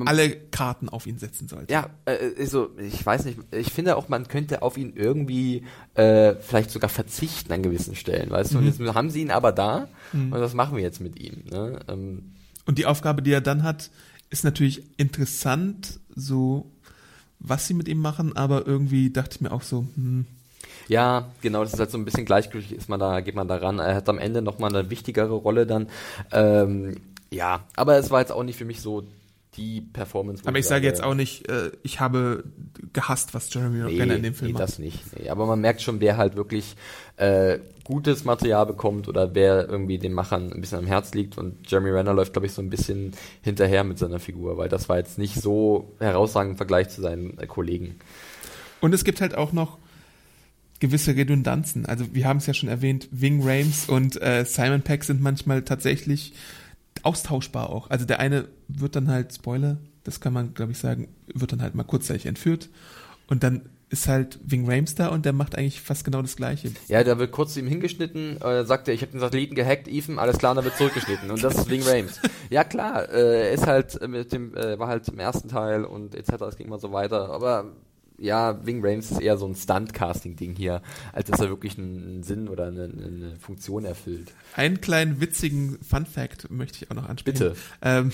alle Karten auf ihn setzen sollte. Ja, äh, also ich weiß nicht, ich finde auch, man könnte auf ihn irgendwie äh, vielleicht sogar verzichten an gewissen Stellen, weißt du? Und jetzt haben sie ihn aber da und was machen wir jetzt mit ihm? Ne? Ähm, Und die Aufgabe, die er dann hat, ist natürlich interessant, so was sie mit ihm machen, aber irgendwie dachte ich mir auch so, hm, ja, genau, das ist halt so ein bisschen gleichgültig, ist man da, geht man da ran. Er hat am Ende nochmal eine wichtigere Rolle dann. Ähm, ja, aber es war jetzt auch nicht für mich so die Performance. aber ich sage jetzt auch nicht, äh, ich habe gehasst, was Jeremy Nee, Renner in dem Film nee, macht. das nicht. Nee, aber man merkt schon, wer halt wirklich äh, gutes Material bekommt oder wer irgendwie den Machern ein bisschen am Herz liegt. Und Jeremy Renner läuft, glaube ich, so ein bisschen hinterher mit seiner Figur, weil das war jetzt nicht so herausragend im Vergleich zu seinen äh, Kollegen. Und es gibt halt auch noch gewisse Redundanzen. Also wir haben es ja schon erwähnt, Wing Rames und äh, Simon Peck sind manchmal tatsächlich austauschbar auch. Also der eine wird dann halt, Spoiler, das kann man glaube ich sagen, wird dann halt mal kurzzeitig entführt und dann ist halt Wing Rames da und der macht eigentlich fast genau das Gleiche. Ja, da wird kurz zu ihm hingeschnitten, äh, sagt er, ich habe den Satelliten gehackt, Ethan, alles klar, und dann wird zurückgeschnitten. Und das ist Wing Rames. Ja klar, äh, er ist halt mit dem, äh, war halt im ersten Teil und etc. Es ging mal so weiter, aber ja, Wing Rames ist eher so ein Stunt-Casting-Ding hier, als dass er wirklich einen Sinn oder eine, eine Funktion erfüllt. Einen kleinen witzigen Fun-Fact möchte ich auch noch ansprechen. Bitte. Ähm,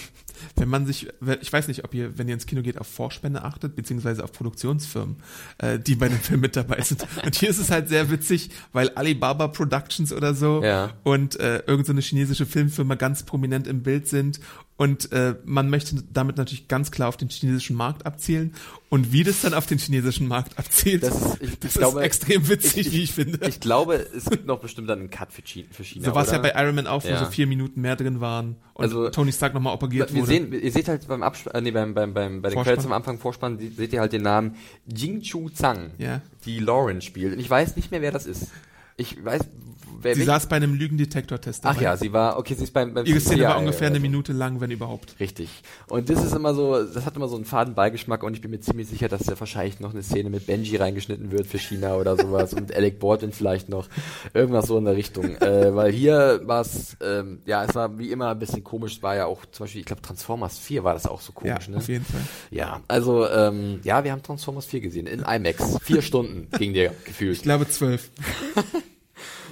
wenn man sich, ich weiß nicht, ob ihr, wenn ihr ins Kino geht, auf Vorspende achtet, beziehungsweise auf Produktionsfirmen, äh, die bei dem (laughs) Film mit dabei sind. Und hier ist es halt sehr witzig, weil Alibaba Productions oder so Ja. und äh, irgendeine so eine chinesische Filmfirma ganz prominent im Bild sind und äh, man möchte damit natürlich ganz klar auf den chinesischen Markt abzielen. Und wie das dann auf den chinesischen Markt abzielt, Das ist- ich- (laughs) ich das glaube- ist extrem witzig, ich- wie ich finde. Ich glaube, es gibt noch bestimmt dann einen Cut für China. Für China so war es ja bei Iron Man auch, wo Ja. so vier Minuten mehr drin waren und Also, Tony Stark nochmal operiert Wir wurde. sehen, ihr seht halt beim Absp äh, nee, beim, beim, beim, bei den. Credits am Anfang Vorspann, seht ihr halt den Namen Jing Chu Zhang, Ja. die Lauren spielt. Und ich weiß nicht mehr, wer das ist. Ich weiß, wer Sie saß bei einem Lügendetektor-Test Ach ja, sie war, okay, sie ist beim, beim Ihre Szene war ungefähr eine. Minute lang, wenn überhaupt. Richtig. Und das ist immer so, das hat immer so einen faden Beigeschmack und ich bin mir ziemlich sicher, dass da wahrscheinlich noch eine Szene mit Benji reingeschnitten wird für China oder sowas und Alec Baldwin vielleicht noch. Irgendwas so in der Richtung. (laughs) äh, weil hier war es, ähm, ja, es war wie immer ein bisschen komisch. Es war ja auch zum Beispiel, ich glaube Transformers 4 war das auch so komisch, ja, ne? auf jeden Fall. Ja, also, ähm, ja, wir haben Transformers 4 gesehen, in IMAX. Vier Stunden ging (laughs) Ich gefühlt. glaube zwölf. (laughs)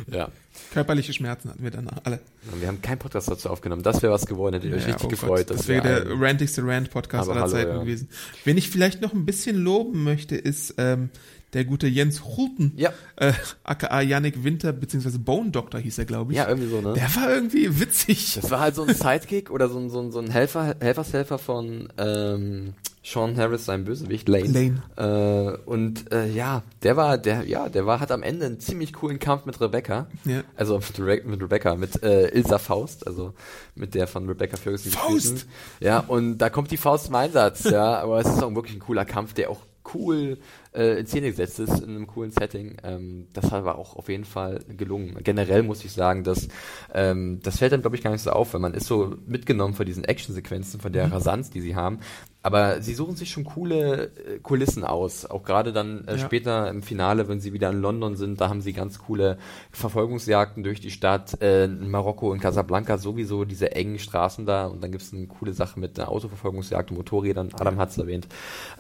Ja. Körperliche Schmerzen hatten wir danach alle. Und wir haben keinen Podcast dazu aufgenommen. Das wäre was geworden, hätte ich euch Ja, richtig oh gefreut. Gott, das wär wäre der ein- rantigste Rant-Podcast aller hallo, Zeiten ja. gewesen. Wen ich vielleicht noch ein bisschen loben möchte, ist ähm, der gute Jens Hulten, Ja. äh, aka Yannick Winter, beziehungsweise Bone Doctor hieß er, glaube ich. Ja, irgendwie so, ne? Der war irgendwie witzig. Das war halt so ein Sidekick oder so ein, so ein, so ein Helfer, Helfershelfer von ähm, Sean Harris, sein Bösewicht, Lane. Äh, und äh, ja, der war, der, ja, der war, hat am Ende einen ziemlich coolen Kampf mit Rebecca. Ja. Also mit, Re mit Rebecca, mit äh, Ilsa Faust, also mit der von Rebecca Ferguson. Faust! gespielten. Ja, und da kommt die Faust zum Einsatz, ja, aber es ist auch wirklich ein cooler Kampf, der auch cool äh, in Szene gesetzt ist, in einem coolen Setting. Ähm, das war auch auf jeden Fall gelungen. Generell muss ich sagen, dass ähm, das fällt dann, glaube ich, gar nicht so auf, weil man ist so mitgenommen von diesen Actionsequenzen, von der Mhm. Rasanz, die sie haben. Aber sie suchen sich schon coole äh, Kulissen aus. Auch gerade dann äh, Ja. später im Finale, wenn sie wieder in London sind, da haben sie ganz coole Verfolgungsjagden durch die Stadt. Äh, in Marokko und Casablanca sowieso diese engen Straßen da. Und dann gibt es eine coole Sache mit einer Autoverfolgungsjagd und Motorrädern. Adam hat es erwähnt.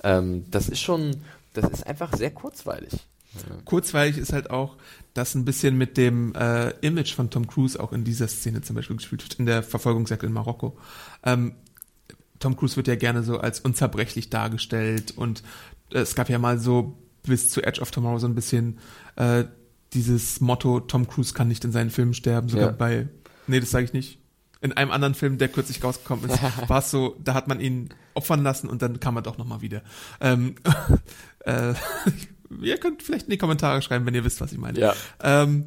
Ähm, das ist schon, das ist einfach sehr kurzweilig. Kurzweilig ist halt auch, dass ein bisschen mit dem äh, Image von Tom Cruise auch in dieser Szene zum Beispiel gespielt wird, in der Verfolgungsjagd in Marokko. Ähm, Tom Cruise wird ja gerne so als unzerbrechlich dargestellt und äh, es gab ja mal so bis zu Edge of Tomorrow so ein bisschen äh, dieses Motto, Tom Cruise kann nicht in seinen Filmen sterben, sogar Ja. bei, nee, das sage ich nicht. In einem anderen Film, der kürzlich rausgekommen ist, (laughs) war es so, da hat man ihn opfern lassen und dann kam er doch nochmal wieder. Ähm, (laughs) äh, (laughs) ihr könnt vielleicht in die Kommentare schreiben, wenn ihr wisst, was ich meine. Ja. Ähm,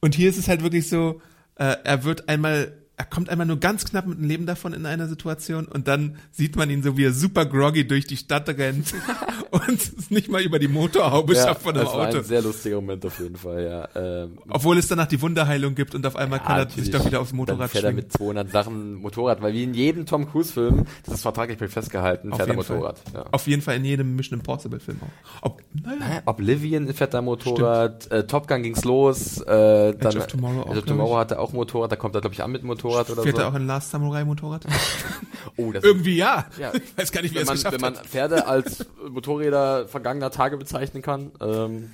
und hier ist es halt wirklich so, äh, er wird einmal, er kommt einmal nur ganz knapp mit dem Leben davon in einer Situation und dann sieht man ihn so, wie er super groggy durch die Stadt rennt (laughs) und es nicht mal über die Motorhaube schafft von dem das war Auto. ein sehr lustiger Moment auf jeden Fall, ja. Ähm, Obwohl es danach die Wunderheilung gibt und auf einmal kann er sich doch wieder aufs Dann Motorrad fährt er schwingen. mit 200 Sachen Motorrad, weil wie in jedem Tom Cruise Film, das ist vertraglich festgehalten, Auf fährt er. Motorrad. Ja. Auf jeden Fall in jedem Mission Impossible Film auch. Ob, naja? Oblivion fährt da Motorrad, äh, Top Gun ging's los, äh, dann of Tomorrow auch, Edge of Tomorrow hatte auch Motorrad, da kommt er glaube ich an mit Motorrad oder fährt so. er auch in Last Samurai Motorrad? (laughs) oh, das Irgendwie ja. Ja. (laughs) Ich weiß gar nicht, wie wenn es man, geschafft wenn man. Pferde als Motorräder vergangener Tage bezeichnen kann. Ähm,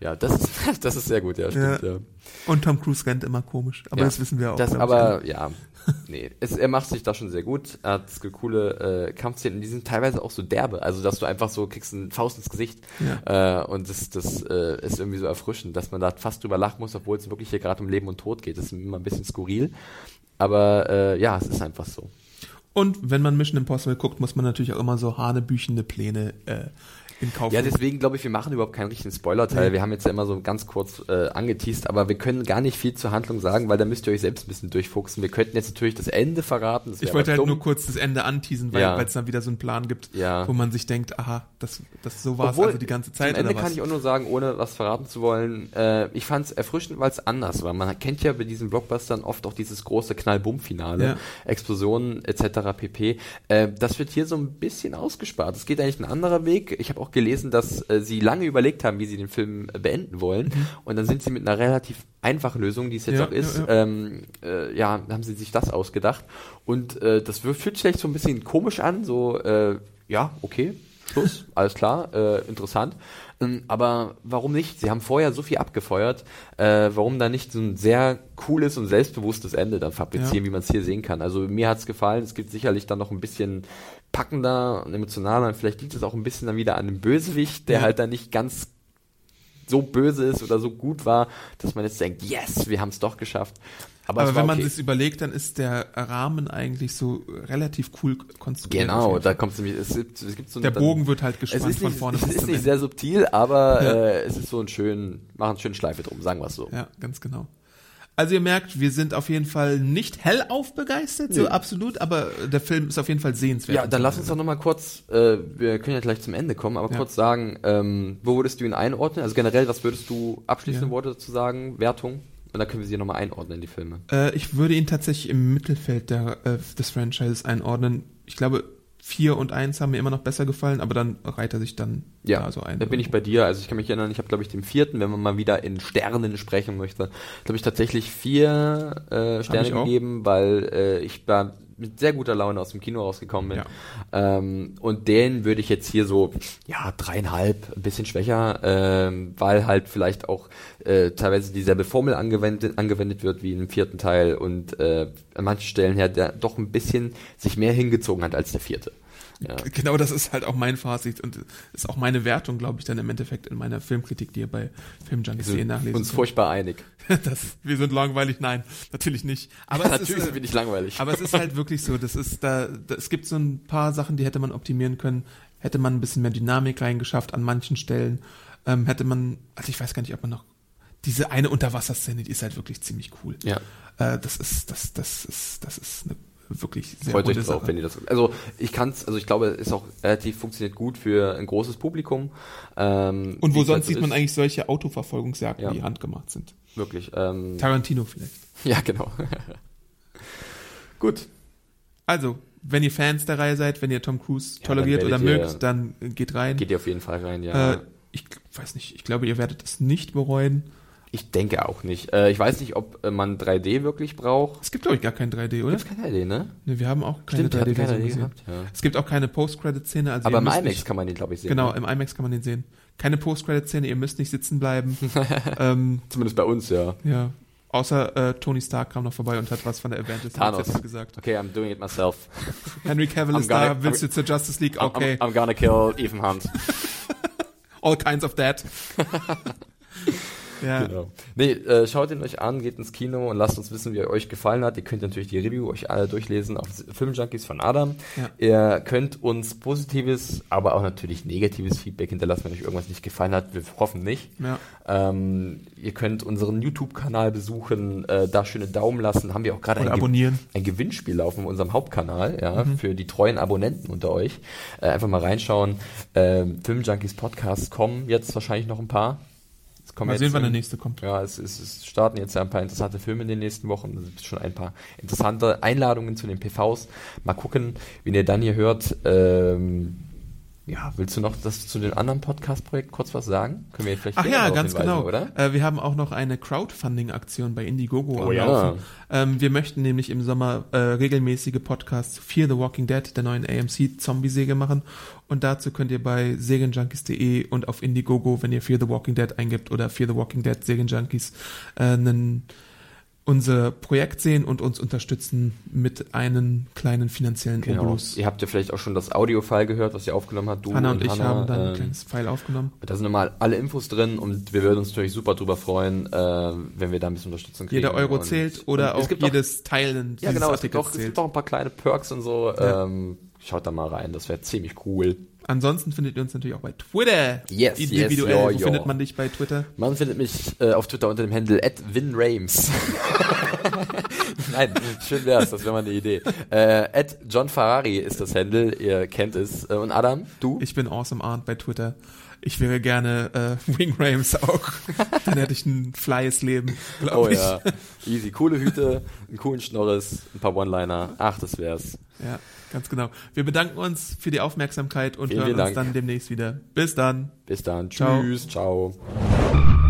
ja, das ist, (laughs) das ist sehr gut, ja, stimmt, ja. Und Tom Cruise rennt immer komisch. Aber Ja. das wissen wir auch. Das glaub ich, aber, ja, (laughs) nee, es, er macht sich da schon sehr gut. Er hat coole äh, Kampfszenen, die sind teilweise auch so derbe. Also, dass du einfach so kriegst einen Faust ins Gesicht. Äh, und das, das äh, ist irgendwie so erfrischend, dass man da fast drüber lachen muss, obwohl es wirklich hier gerade um Leben und Tod geht. Das ist immer ein bisschen skurril. Aber äh, ja, es ist einfach so. Und wenn man Mission Impossible guckt, muss man natürlich auch immer so hanebüchende Pläne äh, in Kauf Ja, deswegen glaube ich, wir machen überhaupt keinen richtigen Spoiler-Teil. Nee. Wir haben jetzt ja immer so ganz kurz äh, angeteased, aber wir können gar nicht viel zur Handlung sagen, weil da müsst ihr euch selbst ein bisschen durchfuchsen. Wir könnten jetzt natürlich das Ende verraten. Ich wollte halt dumm. nur kurz das Ende anteasen, weil Ja. es dann wieder so einen Plan gibt, Ja. wo man sich denkt, aha, das, das so war es also die ganze Zeit Zum Ende kann ich auch nur sagen, ohne was verraten zu wollen, äh, ich fand es erfrischend, weil es anders war. Man kennt ja bei diesen Blockbustern oft auch dieses große Knall-Bumm-Finale, Ja. Explosionen etc. pp. Äh, das wird hier so ein bisschen ausgespart. Es geht eigentlich ein anderer Weg. Ich habe auch noch gelesen, dass äh, sie lange überlegt haben, wie sie den Film äh, beenden wollen. Mhm. Und dann sind sie mit einer relativ einfachen Lösung, die es jetzt Ja, auch ist, ja, ja. Ähm, äh, ja, haben sie sich das ausgedacht. Und äh, das fühlt sich vielleicht so ein bisschen komisch an, so, äh, ja, okay, Schluss, alles klar, äh, interessant. Ähm, aber warum nicht? Sie haben vorher so viel abgefeuert, äh, warum da nicht so ein sehr cooles und selbstbewusstes Ende dann fabrizieren, Ja. wie man es hier sehen kann. Also mir hat's gefallen, es gibt sicherlich dann noch ein bisschen packender und emotionaler und vielleicht liegt es auch ein bisschen dann wieder an dem Bösewicht, der Ja. halt dann nicht ganz so böse ist oder so gut war, dass man jetzt denkt, yes, wir haben es doch geschafft. Aber, Aber es wenn man okay. sich überlegt, dann ist der Rahmen eigentlich so relativ cool konstruiert. Genau, da kommt nämlich, es gibt, es gibt so der dann- Bogen wird halt es gespannt ist von nicht, vorne es ist nicht sehr subtil, aber Ja. äh, es ist so ein schön, machen schön Schleife drum, sagen wir es so. Ja, ganz genau. Also ihr merkt, wir sind auf jeden Fall nicht hellauf begeistert, so Nö. absolut, aber der Film ist auf jeden Fall sehenswert. Ja, dann lass uns doch nochmal kurz, äh, wir können ja gleich zum Ende kommen, aber Ja. kurz sagen, ähm, wo würdest du ihn einordnen? Also generell, was würdest du abschließende Ja. Worte dazu sagen? Wertung? Und dann können wir sie nochmal einordnen, die Filme. Äh, ich würde ihn tatsächlich im Mittelfeld der, äh, des Franchises einordnen. Ich glaube, vier und eins haben mir immer noch besser gefallen, aber dann reiht er sich dann Ja, da so ein. da bin ich bei dir. Also ich kann mich erinnern, ich habe glaube ich den vierten, wenn man mal wieder in Sternen sprechen möchte, glaube ich tatsächlich vier äh, Sterne gegeben, weil äh, ich da mit sehr guter Laune aus dem Kino rausgekommen bin. Ja. Ähm, und den würde ich jetzt hier so, ja, dreieinhalb, ein bisschen schwächer, ähm, weil halt vielleicht auch äh, teilweise dieselbe Formel angewendet, angewendet wird wie im vierten Teil und äh, an manchen Stellen her der doch ein bisschen sich mehr hingezogen hat als der vierte. Ja. Genau, das ist halt auch mein Fazit und ist auch meine Wertung, glaube ich, dann im Endeffekt in meiner Filmkritik, die ihr bei Filmjunkies Wir eh sind nachlesen uns könnt. furchtbar einig. (laughs) das, wir sind langweilig, nein, natürlich nicht. Aber es Natürlich ist, sind wir nicht langweilig. Aber es ist halt wirklich so, das ist da, da, es gibt so ein paar Sachen, die hätte man optimieren können, hätte man ein bisschen mehr Dynamik reingeschafft an manchen Stellen, ähm, hätte man, also ich weiß gar nicht, ob man noch, diese eine Unterwasserszene, die ist halt wirklich ziemlich cool. Ja. Äh, das ist, das, das ist, das ist eine wirklich sehr Freut euch gute drauf, Sache. wenn ihr das. Also ich kann's, also ich glaube, es ist auch relativ funktioniert gut für ein großes Publikum. Ähm, Und wo sonst sieht man ist. eigentlich solche Autoverfolgungsjagden, Ja. die handgemacht sind? wirklich. Ähm, Tarantino vielleicht. (laughs) ja, genau. gut. Also, wenn ihr Fans der Reihe seid, wenn ihr Tom Cruise Ja, toleriert dann oder ihr- mögt, dann geht rein. Geht ihr auf jeden Fall rein, ja. Äh, ich weiß nicht, ich glaube, ihr werdet es nicht bereuen. Ich denke auch nicht. Äh, ich weiß nicht, ob äh, man 3D wirklich braucht. Es gibt, glaube ich, gar kein 3D, oder? Gibt's keine Idee, ne? Ne, wir haben auch keine Stimmt, wir hatten keine 3D-Version 3D gesehen. gehabt. Ja. Es gibt auch keine Post-Credit-Szene. Also Aber im IMAX nicht, kann man den, glaube ich, sehen. Genau, ne? im IMAX kann man den sehen. Keine Post-Credit-Szene, ihr müsst nicht sitzen bleiben. (laughs) ähm, Zumindest bei uns, ja. ja. Außer äh, Tony Stark kam noch vorbei und hat was von der Avengers Thanos. Gesagt. Okay, I'm doing it myself. (laughs) Henry Cavill I'm ist da, gonna- willst du zur Justice League? I'm- Okay, I'm, I'm gonna kill Ethan Hunt. (laughs) all kinds of that. Ja, Genau. Nee, äh, schaut ihn euch an, geht ins Kino und lasst uns wissen, wie er euch gefallen hat. Ihr könnt natürlich die Review euch alle durchlesen auf Filmjunkies von Adam. Ja. Ihr könnt uns positives, aber auch natürlich negatives Feedback hinterlassen, wenn euch irgendwas nicht gefallen hat. Wir hoffen nicht. ja. Ähm, ihr könnt unseren YouTube-Kanal besuchen, äh, da schöne Daumen lassen. Haben wir auch gerade ein, Ge ein Gewinnspiel laufen auf unserem Hauptkanal, ja, Mhm. für die treuen Abonnenten unter euch. Äh, einfach mal reinschauen. Ähm, Filmjunkies Podcasts kommen jetzt wahrscheinlich noch ein paar. Mal sehen, wann der nächste kommt. ja, es, es, es starten jetzt ja ein paar interessante Filme in den nächsten Wochen. Es gibt schon ein paar interessante Einladungen zu den PVs. Mal gucken, wenn ihr dann hier hört. Ähm, ja, willst du noch das zu den anderen Podcast-Projekten kurz was sagen? Können wir vielleicht Ach ja, ganz hinweisen, genau. oder? Äh, wir haben auch noch eine Crowdfunding-Aktion bei Indiegogo Oh ja. Ähm, wir möchten nämlich im Sommer äh, regelmäßige Podcasts Fear the Walking Dead, der neuen AMC-Zombie-Säge machen. Und dazu könnt ihr bei serienjunkies.de und auf Indiegogo, wenn ihr Fear the Walking Dead eingibt oder Fear the Walking Dead Serienjunkies, äh, einen unser Projekt sehen und uns unterstützen mit einem kleinen finanziellen Genau. Obolus. Ihr habt ja vielleicht auch schon das Audio-File gehört, was ihr aufgenommen habt. Du Hanna und ich Hanna, haben dann ein ähm, kleines Pfeil aufgenommen. Da sind nochmal alle Infos drin und wir würden uns natürlich super drüber freuen, äh, wenn wir da ein bisschen Unterstützung kriegen. Jeder Euro Und- zählt oder und es auch gibt auch- jedes Teilen Ja, genau, es gibt, auch, es gibt auch ein paar kleine Perks und so. Ja. Ähm, schaut da mal rein, das wäre ziemlich cool. Ansonsten findet ihr uns natürlich auch bei Twitter. Yes, Individuell. yes, Wo ja, ja. findet man dich bei Twitter? Man findet mich äh, auf Twitter unter dem Handle @winrames. (laughs) Nein, schön wär's, das wäre mal eine Idee. Äh, John Ferrari ist das Handle, ihr kennt es. Äh, Und Adam, du? Ich bin Awesome Arndt bei Twitter. Ich wäre gerne äh, (laughs) Wing Rames auch. (laughs) Dann hätte ich ein flyes Leben, glaube Oh ich. ja, easy. Coole Hüte, einen coolen Schnorres, ein paar One-Liner. Ach, das wär's. Ja, ganz genau. Wir bedanken uns für die Aufmerksamkeit und Vielen, hören vielen uns Dank. dann demnächst wieder. Bis dann. Bis dann. Ciao. Tschüss. Ciao.